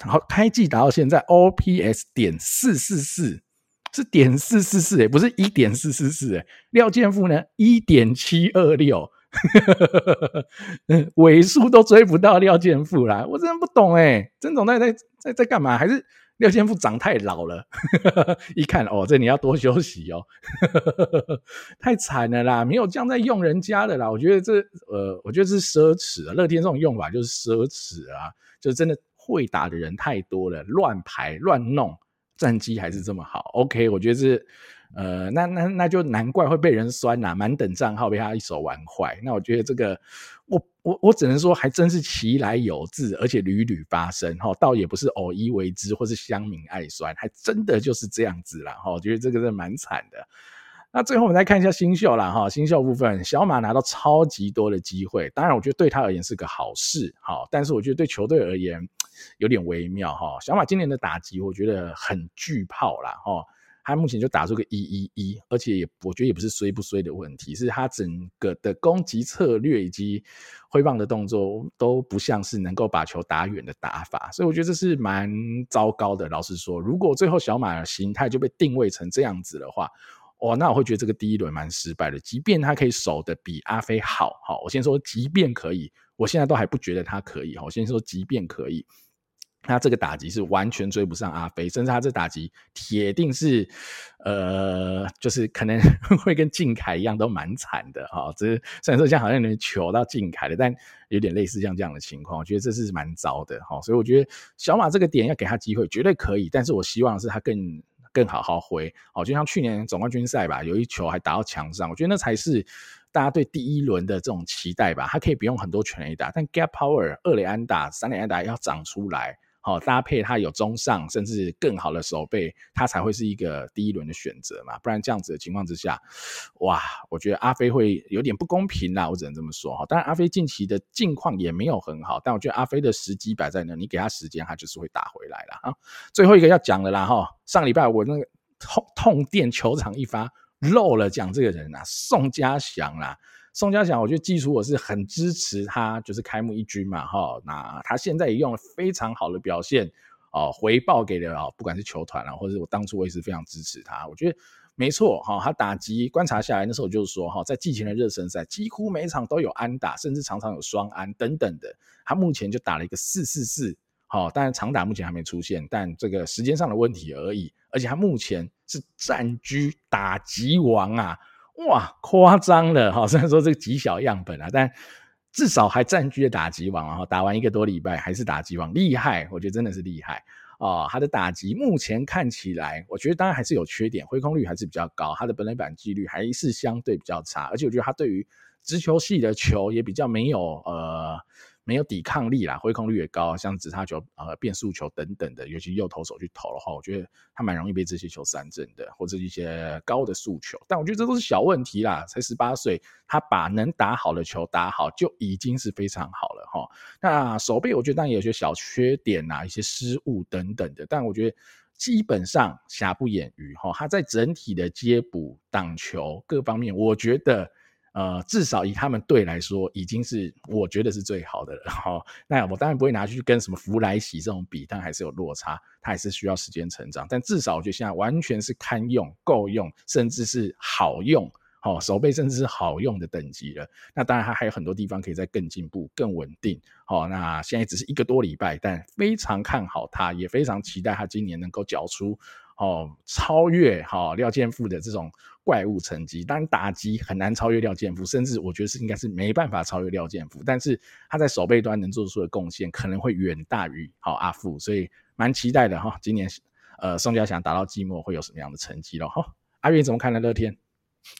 然后，开季打到现在，OPS 点四四四，是点四四四诶，不是一点四四四诶。廖健富呢，一点七二六，尾数都追不到廖健富啦，我真的不懂诶，曾总在在在在干嘛？还是廖健富长太老了？一看哦，这你要多休息哦，太惨了啦，没有这样在用人家的啦。我觉得这呃，我觉得是奢侈啊，乐天这种用法就是奢侈啊，就真的。会打的人太多了，乱排乱弄，战绩还是这么好。OK，我觉得是，呃，那那那就难怪会被人酸呐、啊，满等账号被他一手玩坏。那我觉得这个，我我我只能说，还真是其来有自，而且屡屡发生哈，倒也不是偶一为之，或是乡民爱酸，还真的就是这样子啦。哈。我觉得这个是蛮惨的。那最后我们再看一下新秀啦，哈，新秀部分，小马拿到超级多的机会，当然我觉得对他而言是个好事，好，但是我觉得对球队而言有点微妙，哈，小马今年的打击我觉得很巨炮啦，哈，他目前就打出个一一一，而且也我觉得也不是衰不衰的问题，是他整个的攻击策略以及挥棒的动作都不像是能够把球打远的打法，所以我觉得这是蛮糟糕的。老实说，如果最后小马的形态就被定位成这样子的话，哦，那我会觉得这个第一轮蛮失败的。即便他可以守得比阿飞好，好，我先说，即便可以，我现在都还不觉得他可以。我先说，即便可以，他这个打击是完全追不上阿飞，甚至他这打击铁定是，呃，就是可能 会跟靖凯一样都蛮惨的哈。只是虽然说像好像能求到靖凯的，但有点类似像这样的情况，我觉得这是蛮糟的哈。所以我觉得小马这个点要给他机会，绝对可以。但是我希望是他更更好好挥好，就像去年总冠军赛吧，有一球还打到墙上，我觉得那才是大家对第一轮的这种期待吧。他可以不用很多全垒打，但 gap power 二垒安打、三垒安打要长出来。好，搭配他有中上甚至更好的守备，他才会是一个第一轮的选择嘛。不然这样子的情况之下，哇，我觉得阿飞会有点不公平啦。我只能这么说哈。当然，阿飞近期的近况也没有很好，但我觉得阿飞的时机摆在那，你给他时间，他就是会打回来了啊。最后一个要讲的啦哈，上礼拜我那个痛痛电球场一发漏了讲这个人啊，宋家祥啦。宋家祥，我觉得基础我是很支持他，就是开幕一军嘛，哈，那他现在也用了非常好的表现哦，回报给了哦，不管是球团啊，或者我当初我也是非常支持他，我觉得没错哈，他打击观察下来，那时候就是说哈，在季前的热身赛几乎每场都有安打，甚至常常有双安等等的，他目前就打了一个四四四，好，当然长打目前还没出现，但这个时间上的问题而已，而且他目前是占据打击王啊。哇，夸张了哈！虽然说这个极小样本啊，但至少还占据了打击王啊！打完一个多礼拜还是打击王，厉害！我觉得真的是厉害哦。他的打击目前看起来，我觉得当然还是有缺点，挥空率还是比较高，他的本垒板击率还是相对比较差，而且我觉得他对于直球系的球也比较没有呃。没有抵抗力啦，挥空率也高，像直叉球、呃变速球等等的，尤其右投手去投的话，我觉得他蛮容易被这些球三振的，或者一些高的速球。但我觉得这都是小问题啦，才十八岁，他把能打好的球打好就已经是非常好了哈。那手臂我觉得当然有些小缺点呐，一些失误等等的，但我觉得基本上瑕不掩瑜哈。他在整体的接捕、挡球各方面，我觉得。呃，至少以他们队来说，已经是我觉得是最好的了。哈，那我当然不会拿去跟什么福来喜这种比，但还是有落差，他还是需要时间成长。但至少我觉得现在完全是堪用、够用，甚至是好用，好守备甚至是好用的等级了。那当然他还有很多地方可以再更进步、更稳定。好，那现在只是一个多礼拜，但非常看好他，也非常期待他今年能够缴出。哦，超越哈、廖健富的这种怪物成绩，当然打击很难超越廖建福，甚至我觉得是应该是没办法超越廖建福。但是他在守备端能做出的贡献，可能会远大于好、阿富，所以蛮期待的哈、今年呃宋家祥打到季末会有什么样的成绩了哈、阿云怎么看呢？乐天？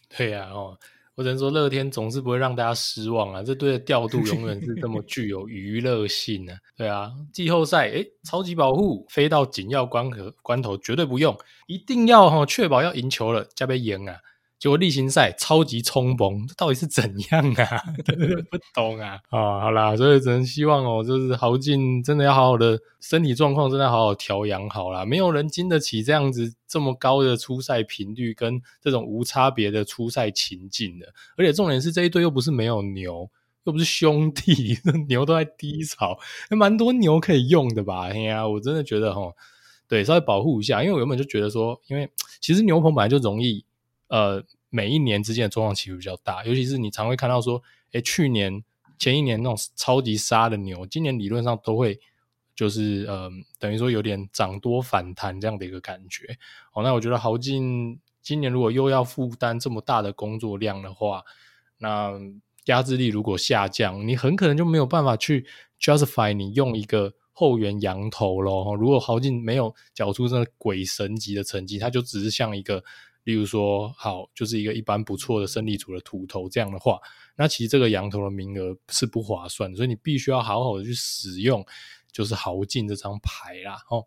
对呀、啊，哦。我只能说，乐天总是不会让大家失望啊！这队的调度永远是这么具有娱乐性啊！对啊，季后赛诶超级保护飞到紧要关和关头绝对不用，一定要哈确保要赢球了，加倍赢啊！结果例行赛超级冲崩，这到底是怎样啊？不懂啊！啊，好啦，所以只能希望哦，就是豪进真的要好好的身体状况，真的要好好调养好啦。没有人经得起这样子这么高的出赛频率跟这种无差别的出赛情境的。而且重点是这一队又不是没有牛，又不是兄弟，牛都在低潮，还蛮多牛可以用的吧？哎呀，我真的觉得齁，对，稍微保护一下，因为我原本就觉得说，因为其实牛棚本来就容易。呃，每一年之间的状况起伏比较大，尤其是你常会看到说，诶，去年前一年那种超级杀的牛，今年理论上都会就是呃，等于说有点涨多反弹这样的一个感觉。哦，那我觉得豪进今年如果又要负担这么大的工作量的话，那压制力如果下降，你很可能就没有办法去 justify 你用一个后援羊头咯。如果豪进没有缴出这鬼神级的成绩，他就只是像一个。例如说，好，就是一个一般不错的胜利组的土头这样的话，那其实这个羊头的名额是不划算，所以你必须要好好的去使用，就是豪进这张牌啦。哦，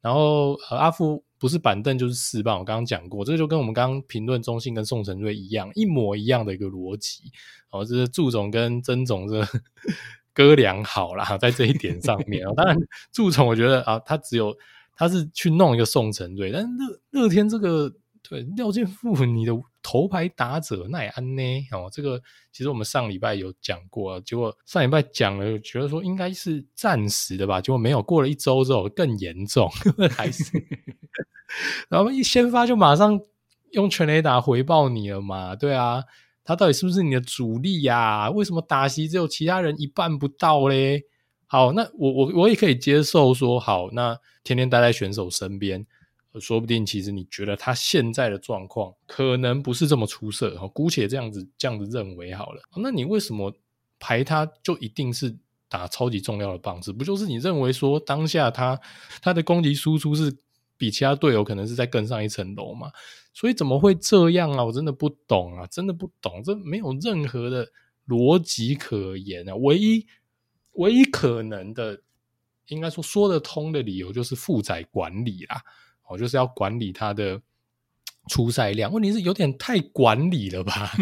然后呃，阿富不是板凳就是四棒，我刚刚讲过，这就跟我们刚刚评论中信跟宋晟睿一样，一模一样的一个逻辑。哦，这是祝总跟曾总这 哥俩好啦，在这一点上面。当然，祝总我觉得啊，他只有他是去弄一个宋晟睿，但是乐乐天这个。对，廖健富，你的头牌打者奈安呢？哦，这个其实我们上礼拜有讲过，结果上礼拜讲了，觉得说应该是暂时的吧，结果没有，过了一周之后更严重，还是，然后一先发就马上用全垒打回报你了嘛？对啊，他到底是不是你的主力呀、啊？为什么打席只有其他人一半不到嘞？好，那我我我也可以接受说，好，那天天待在选手身边，说不定其实你觉得他现在的状况可能不是这么出色，姑且这样子这样子认为好了。那你为什么排他就一定是打超级重要的棒子？不就是你认为说当下他他的攻击输出是比其他队友可能是在更上一层楼嘛？所以怎么会这样啊？我真的不懂啊，真的不懂，这没有任何的逻辑可言啊，唯一。唯一可能的，应该说说得通的理由就是负载管理啦，哦，就是要管理他的出赛量。问题是有点太管理了吧？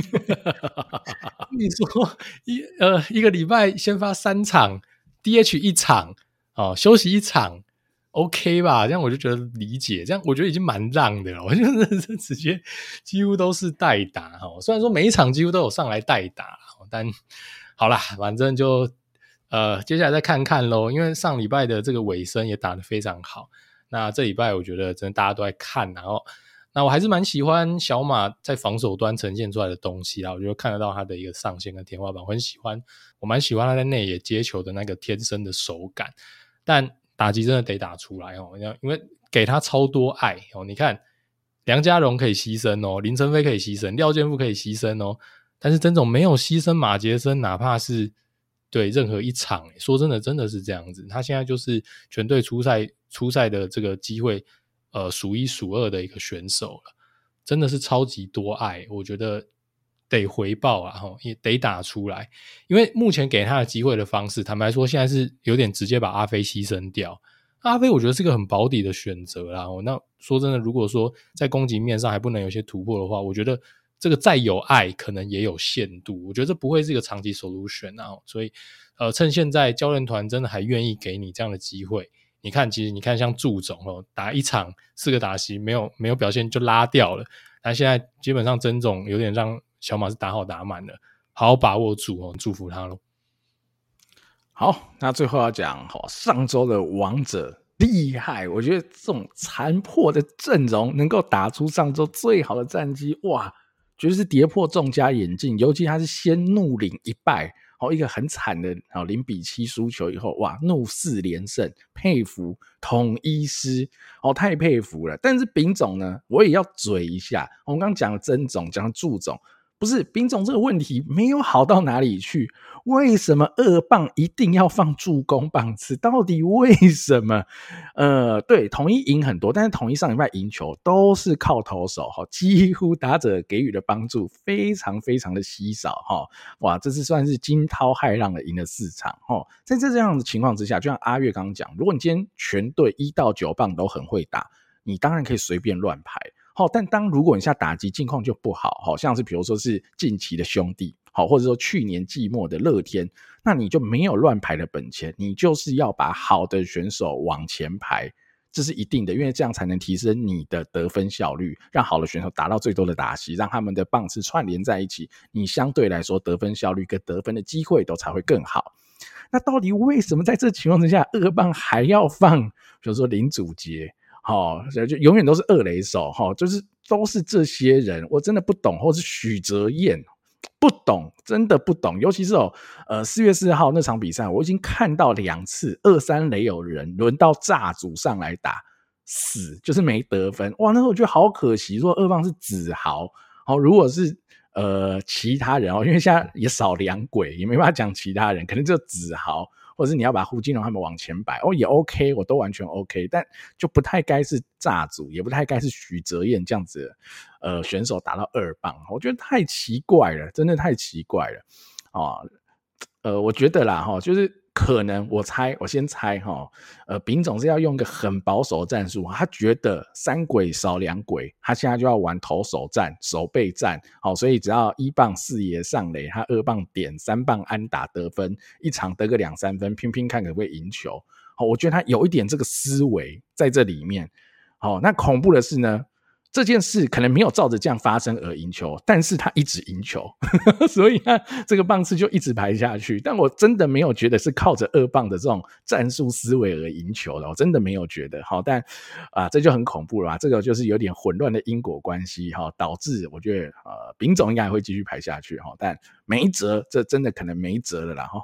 你说一呃一个礼拜先发三场，DH 一场，哦，休息一场，OK 吧？这样我就觉得理解，这样我觉得已经蛮让的了。我就是这直接几乎都是代打哈，虽然说每一场几乎都有上来代打，但好啦，反正就。呃，接下来再看看喽，因为上礼拜的这个尾声也打得非常好。那这礼拜我觉得真的大家都在看，然后那我还是蛮喜欢小马在防守端呈现出来的东西啦。我觉得看得到他的一个上限跟天花板，我很喜欢。我蛮喜欢他在内野接球的那个天生的手感，但打击真的得打出来哦，因为给他超多爱哦。你看梁家荣可以牺牲哦，林承飞可以牺牲，廖健富可以牺牲哦，但是曾总没有牺牲马杰森，哪怕是。对任何一场，说真的，真的是这样子。他现在就是全队出赛出赛的这个机会，呃，数一数二的一个选手了，真的是超级多爱。我觉得得回报啊，哈，也得打出来。因为目前给他的机会的方式，坦白说，现在是有点直接把阿飞牺牲掉。阿飞，我觉得是个很保底的选择啦。那说真的，如果说在攻击面上还不能有些突破的话，我觉得。这个再有爱，可能也有限度。我觉得这不会是一个长期 solution 啊，所以，呃，趁现在教练团真的还愿意给你这样的机会，你看，其实你看像祝总哦，打一场四个打席没有没有表现就拉掉了，那现在基本上曾总有点让小马是打好打满了，好好把握住哦，祝福他喽。好，那最后要讲，好，上周的王者厉害，我觉得这种残破的阵容能够打出上周最好的战绩，哇！绝对是跌破众家眼镜，尤其他是先怒领一败，哦，一个很惨的哦零比七输球以后，哇，怒四连胜，佩服统一师哦，太佩服了。但是丙总呢，我也要嘴一下，我们刚刚讲了曾总，讲了祝总。不是丙总这个问题没有好到哪里去？为什么二棒一定要放助攻棒次？到底为什么？呃，对，统一赢很多，但是统一上礼拜赢球都是靠投手哈，几乎打者给予的帮助非常非常的稀少哈。哇，这是算是惊涛骇浪的赢了四场哈。在这样的情况之下，就像阿月刚刚讲，如果你今天全队一到九棒都很会打，你当然可以随便乱排。好，但当如果你现在打击境况就不好，好像是比如说是近期的兄弟，好，或者说去年季末的乐天，那你就没有乱排的本钱，你就是要把好的选手往前排，这是一定的，因为这样才能提升你的得分效率，让好的选手达到最多的打席，让他们的棒次串联在一起，你相对来说得分效率跟得分的机会都才会更好。那到底为什么在这情况之下，二棒还要放，比如说林祖杰？好，就永远都是二雷手，哈，就是都是这些人，我真的不懂，或是许哲彦不懂，真的不懂，尤其是哦，呃，四月四号那场比赛，我已经看到两次二三雷有人轮到炸组上来打死，就是没得分，哇，那时候我觉得好可惜，说二棒是子豪，好，如果是呃其他人哦，因为现在也少两鬼，也没办法讲其他人，可能就子豪。或者是你要把胡金龙他们往前摆，哦也 OK，我都完全 OK，但就不太该是炸组，也不太该是许泽彦这样子的，呃，选手打到二棒，我觉得太奇怪了，真的太奇怪了，哦，呃，我觉得啦，哈，就是。可能我猜，我先猜哈，呃，丙总是要用个很保守的战术，他觉得三鬼少两鬼，他现在就要玩投手战、守备战，好，所以只要一棒四爷上垒，他二棒点，三棒安打得分，一场得个两三分，拼拼看可不可以赢球。好，我觉得他有一点这个思维在这里面。好，那恐怖的是呢，这件事可能没有照着这样发生而赢球，但是他一直赢球，所以呢，这个棒次就一直排下去。但我真的没有觉得是靠着二棒的这种战术思维而赢球的，我真的没有觉得。好，但啊，这就很恐怖了吧？这个就是有点混乱的因果关系哈，导致我觉得呃，丙总应该会继续排下去哈，但没辙，这真的可能没辙了啦哈。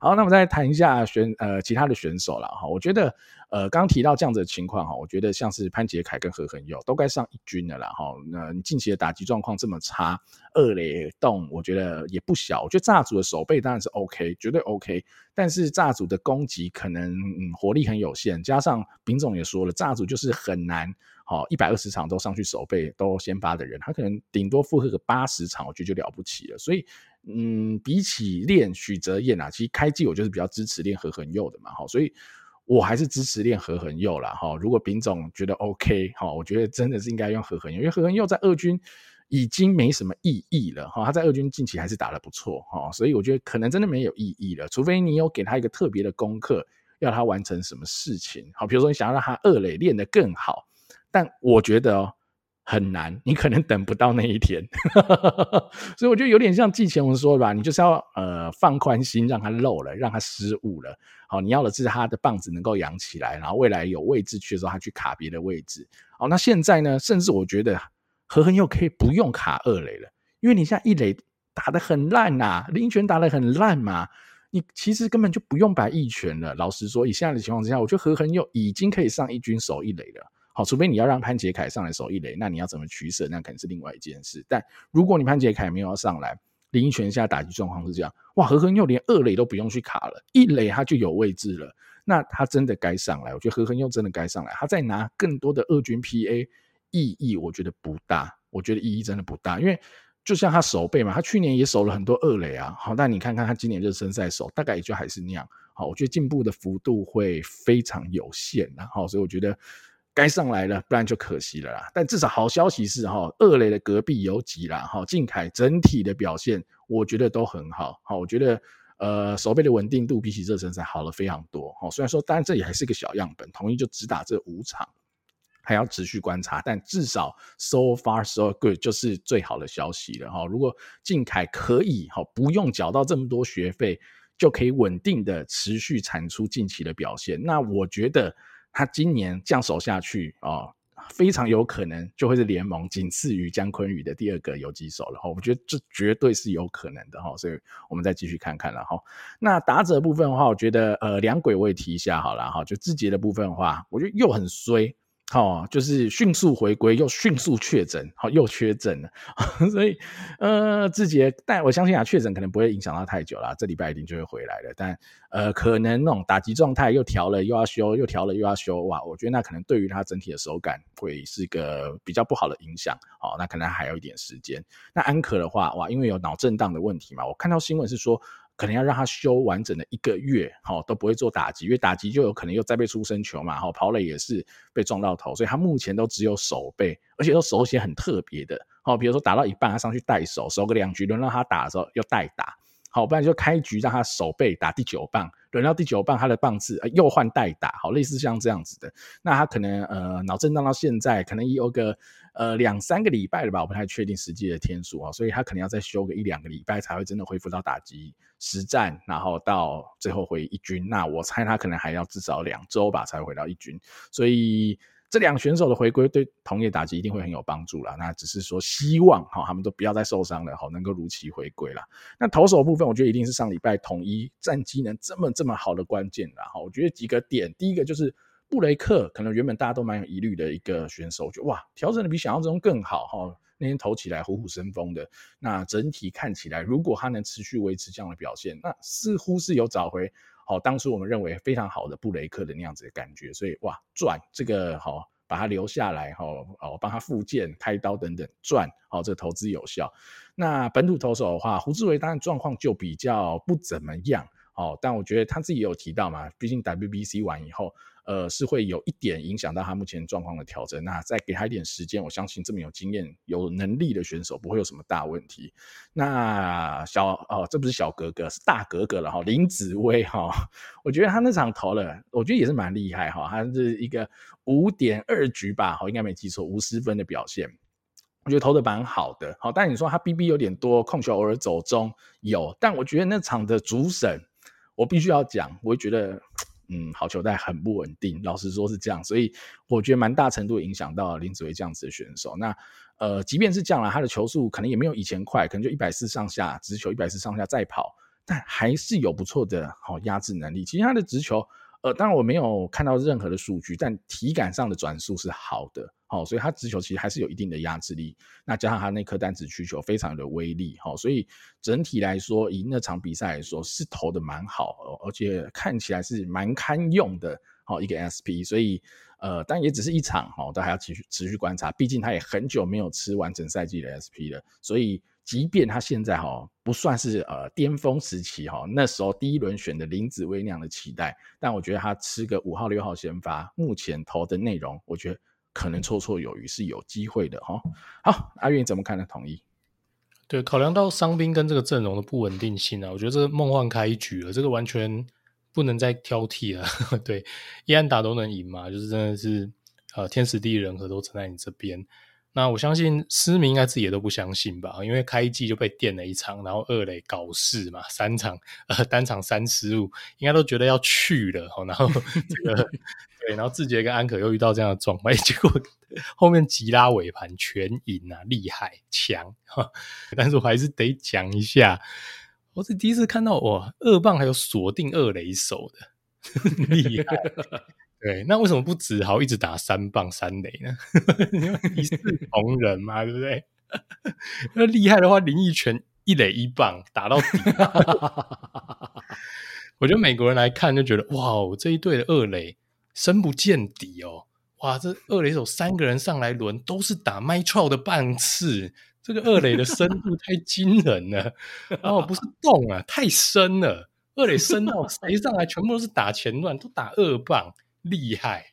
好，那我们再谈一下选呃其他的选手了哈，我觉得。呃，刚提到这样子的情况哈，我觉得像是潘杰凯跟何恒佑都该上一军的了哈。那你近期的打击状况这么差，二垒洞我觉得也不小。我觉得炸组的守备当然是 OK，绝对 OK，但是炸组的攻击可能嗯火力很有限，加上丙总也说了，炸组就是很难，好一百二十场都上去守备都先发的人，他可能顶多负荷个八十场，我觉得就了不起了。所以嗯，比起练许哲彦啊，其实开季我就是比较支持练何恒佑的嘛，哈，所以。我还是支持练何恒佑啦。哈。如果丙总觉得 OK 哈，我觉得真的是应该用何恒佑，因为何恒佑在二军已经没什么意义了哈。他在二军近期还是打得不错哈，所以我觉得可能真的没有意义了，除非你有给他一个特别的功课，要他完成什么事情。好，比如说你想要让他二垒练得更好，但我觉得哦。很难，你可能等不到那一天，所以我觉得有点像季前文说的吧，你就是要呃放宽心，让他漏了，让他失误了。好，你要的是他的棒子能够扬起来，然后未来有位置去的时候，他去卡别的位置。好，那现在呢，甚至我觉得何恒佑可以不用卡二垒了，因为你现在一垒打得很烂呐，林权打得很烂嘛，你其实根本就不用摆一拳了。老实说，以现在的情况之下，我觉得何恒佑已经可以上一军守一垒了。好，除非你要让潘杰凯上来守一垒，那你要怎么取舍？那可能是另外一件事。但如果你潘杰凯没有要上来，林权现在打击状况是这样，哇，何恒佑连二垒都不用去卡了，一垒他就有位置了，那他真的该上来。我觉得何恒佑真的该上来，他再拿更多的二军 PA 意义，我觉得不大，我觉得意义真的不大，因为就像他守备嘛，他去年也守了很多二垒啊。好，那你看看他今年热身赛守，大概也就还是那样。好，我觉得进步的幅度会非常有限。然后，所以我觉得。该上来了，不然就可惜了啦。但至少好消息是哈，二垒的隔壁有几啦，哈，靖凯整体的表现，我觉得都很好。好，我觉得呃，守备的稳定度比起热身赛好了非常多。哈，虽然说，当然这也还是个小样本，统一就只打这五场，还要持续观察。但至少 so far so good 就是最好的消息了。哈，如果靖凯可以哈，不用缴到这么多学费，就可以稳定的持续产出近期的表现，那我觉得。他今年这样守下去啊，非常有可能就会是联盟仅次于姜坤宇的第二个游击手了哈。我觉得这绝对是有可能的哈，所以我们再继续看看了哈。那打者部分的话，我觉得呃两鬼我也提一下好了哈。就志杰的部分的话，我觉得又很衰。好，就是迅速回归，又迅速确诊，好，又确诊了，所以，呃，志杰，但我相信啊，确诊可能不会影响到太久了，这礼拜一定就会回来了。但，呃，可能那种打击状态又调了又要修，又调了又要修，哇，我觉得那可能对于他整体的手感会是一个比较不好的影响。好，那可能还有一点时间。那安可的话，哇，因为有脑震荡的问题嘛，我看到新闻是说。可能要让他休完整的一个月，好，都不会做打击，因为打击就有可能又再被出生球嘛，好，跑垒也是被撞到头，所以他目前都只有手背，而且都手写很特别的，好，比如说打到一半他上去带手，手个两局，轮到他打的时候又带打，好，不然就开局让他守备打第九棒，轮到第九棒他的棒次又换代打，好，类似像这样子的，那他可能呃脑震荡到现在可能也有个。呃，两三个礼拜了吧，我不太确定实际的天数啊，所以他可能要再休个一两个礼拜才会真的恢复到打击实战，然后到最后回一军。那我猜他可能还要至少两周吧才会回到一军，所以这两个选手的回归对同业打击一定会很有帮助了。那只是说希望哈，他们都不要再受伤了，好能够如期回归了。那投手部分，我觉得一定是上礼拜统一战绩能这么这么好的关键啦。哈，我觉得几个点，第一个就是。布雷克可能原本大家都蛮有疑虑的一个选手，就哇调整的比想象中更好哈，那天投起来虎虎生风的。那整体看起来，如果他能持续维持这样的表现，那似乎是有找回好当初我们认为非常好的布雷克的那样子的感觉。所以哇赚这个好把它留下来哈，哦帮他复健开刀等等赚好这投资有效。那本土投手的话，胡志伟当然状况就比较不怎么样。哦，但我觉得他自己也有提到嘛，毕竟 WBC 完以后，呃，是会有一点影响到他目前状况的调整。那再给他一点时间，我相信这么有经验、有能力的选手不会有什么大问题。那小哦，这不是小格格，是大格格了哈，林子薇哈，我觉得他那场投了，我觉得也是蛮厉害哈，他是一个五点二局吧，好，应该没记错，无失分的表现。我觉得投的蛮好的，好，但你说他 BB 有点多，控球偶尔走中有，但我觉得那场的主审，我必须要讲，我会觉得，嗯，好球带很不稳定，老实说是这样，所以我觉得蛮大程度影响到林子维这样子的选手。那呃，即便是这样了，他的球速可能也没有以前快，可能就一百四上下，直球一百四上下再跑，但还是有不错的好压制能力。其实他的直球。呃，当然我没有看到任何的数据，但体感上的转速是好的，哦，所以他直球其实还是有一定的压制力。那加上他那颗单指需求非常的威力，好、哦，所以整体来说，以那场比赛来说是投的蛮好、哦，而且看起来是蛮堪用的，好、哦、一个 SP。所以呃，但也只是一场，好、哦，都还要持续持续观察，毕竟他也很久没有吃完整赛季的 SP 了，所以。即便他现在哈不算是呃巅峰时期哈，那时候第一轮选的林子崴那样的期待，但我觉得他吃个五号六号先发，目前投的内容，我觉得可能绰绰有余，是有机会的哈。好，阿运怎么看呢？同意？对，考量到伤兵跟这个阵容的不稳定性啊，我觉得这个梦幻开局了，这个完全不能再挑剔了。对，一安打都能赢嘛，就是真的是呃天时地利人和都站在你这边。那我相信狮迷应该自己也都不相信吧，因为开季就被电了一场，然后二垒搞事嘛，三场呃单场三失误，应该都觉得要去了，然后这个 对，然后志杰跟安可又遇到这样的状况，结果 后面吉拉尾盘全赢啊，厉害强哈，但是我还是得讲一下，我是第一次看到哇，二棒还有锁定二垒手的，厉害。对，那为什么不只好一直打三棒三垒呢？因为一视同仁嘛，对不对？那厉害的话，林益全一垒一棒打到底。我觉得美国人来看就觉得，哇，这一队的二垒深不见底哦！哇，这二垒手三个人上来轮都是打 m i t r o 的棒次，这个二垒的深度太惊人了。然后不是洞啊，太深了，二垒深到谁上来全部都是打前段，都打二棒。厉害！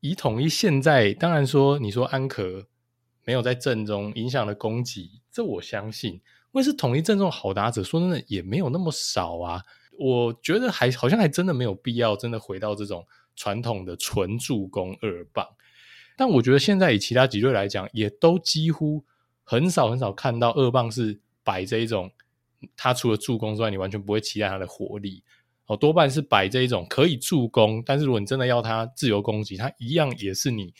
以统一现在，当然说你说安可没有在阵中影响了攻击，这我相信。因为是统一阵中好打者，说真的也没有那么少啊。我觉得还好像还真的没有必要真的回到这种传统的纯助攻二棒。但我觉得现在以其他几队来讲，也都几乎很少很少看到二棒是摆这一种，他除了助攻之外，你完全不会期待他的火力。哦，多半是摆这一种可以助攻，但是如果你真的要他自由攻击，他一样也是你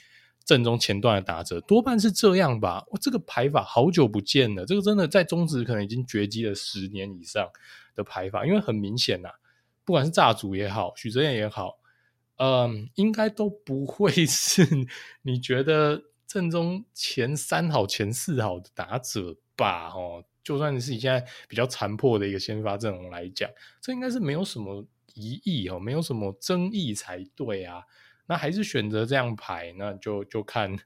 阵中前段的打者，多半是这样吧。我这个排法好久不见了，这个真的在中职可能已经绝迹了十年以上的排法，因为很明显呐、啊，不管是炸主也好，许哲彦也好，嗯，应该都不会是 你觉得阵中前三好、前四好的打者吧？哦。就算是你现在比较残破的一个先发阵容来讲，这应该是没有什么疑义哦，没有什么争议才对啊。那还是选择这样排，那就就看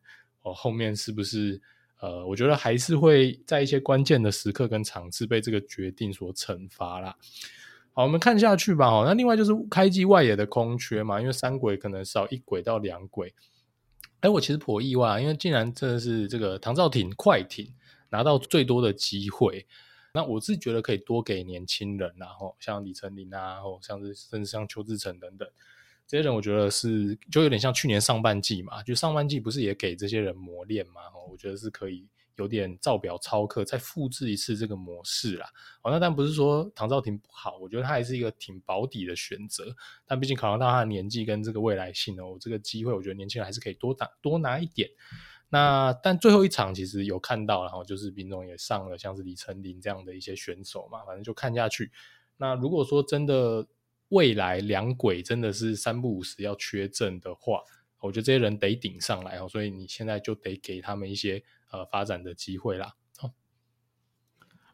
哦后面是不是呃，我觉得还是会在一些关键的时刻跟场次被这个决定所惩罚啦。好，我们看下去吧。那另外就是开季外野的空缺嘛，因为三轨可能少一轨到两轨。哎，我其实颇意外，因为竟然真的是这个唐兆廷快艇。拿到最多的机会，那我是觉得可以多给年轻人，然后像李成林啊，或像是甚至像邱志成等等这些人，我觉得是就有点像去年上半季嘛，就上半季不是也给这些人磨练嘛？我觉得是可以有点照表操课，再复制一次这个模式啦。哦，那但不是说唐兆廷不好，我觉得他还是一个挺保底的选择。但毕竟考量到他的年纪跟这个未来性哦，这个机会我觉得年轻人还是可以多打多拿一点。那但最后一场其实有看到，然后就是斌总也上了像是李成林这样的一些选手嘛，反正就看下去。那如果说真的未来两轨真的是三不五时要缺阵的话，我觉得这些人得顶上来哦，所以你现在就得给他们一些呃发展的机会啦。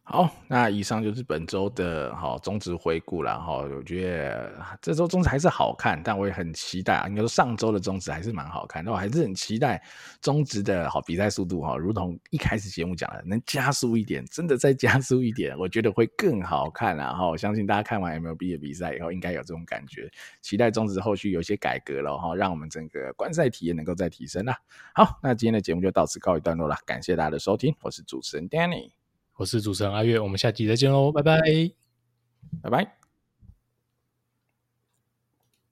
好，那以上就是本周的好中职回顾了哈。我觉得这周中职还是好看，但我也很期待啊。应该说上周的中职还是蛮好看，但我还是很期待中职的好比赛速度哈，如同一开始节目讲的，能加速一点，真的再加速一点，我觉得会更好看啊。哈，我相信大家看完 MLB 的比赛以后，应该有这种感觉。期待中职后续有一些改革了哈，让我们整个观赛体验能够再提升啦。好，那今天的节目就到此告一段落了，感谢大家的收听，我是主持人 Danny。我是主持人阿月，我们下集再见喽，拜拜，拜拜。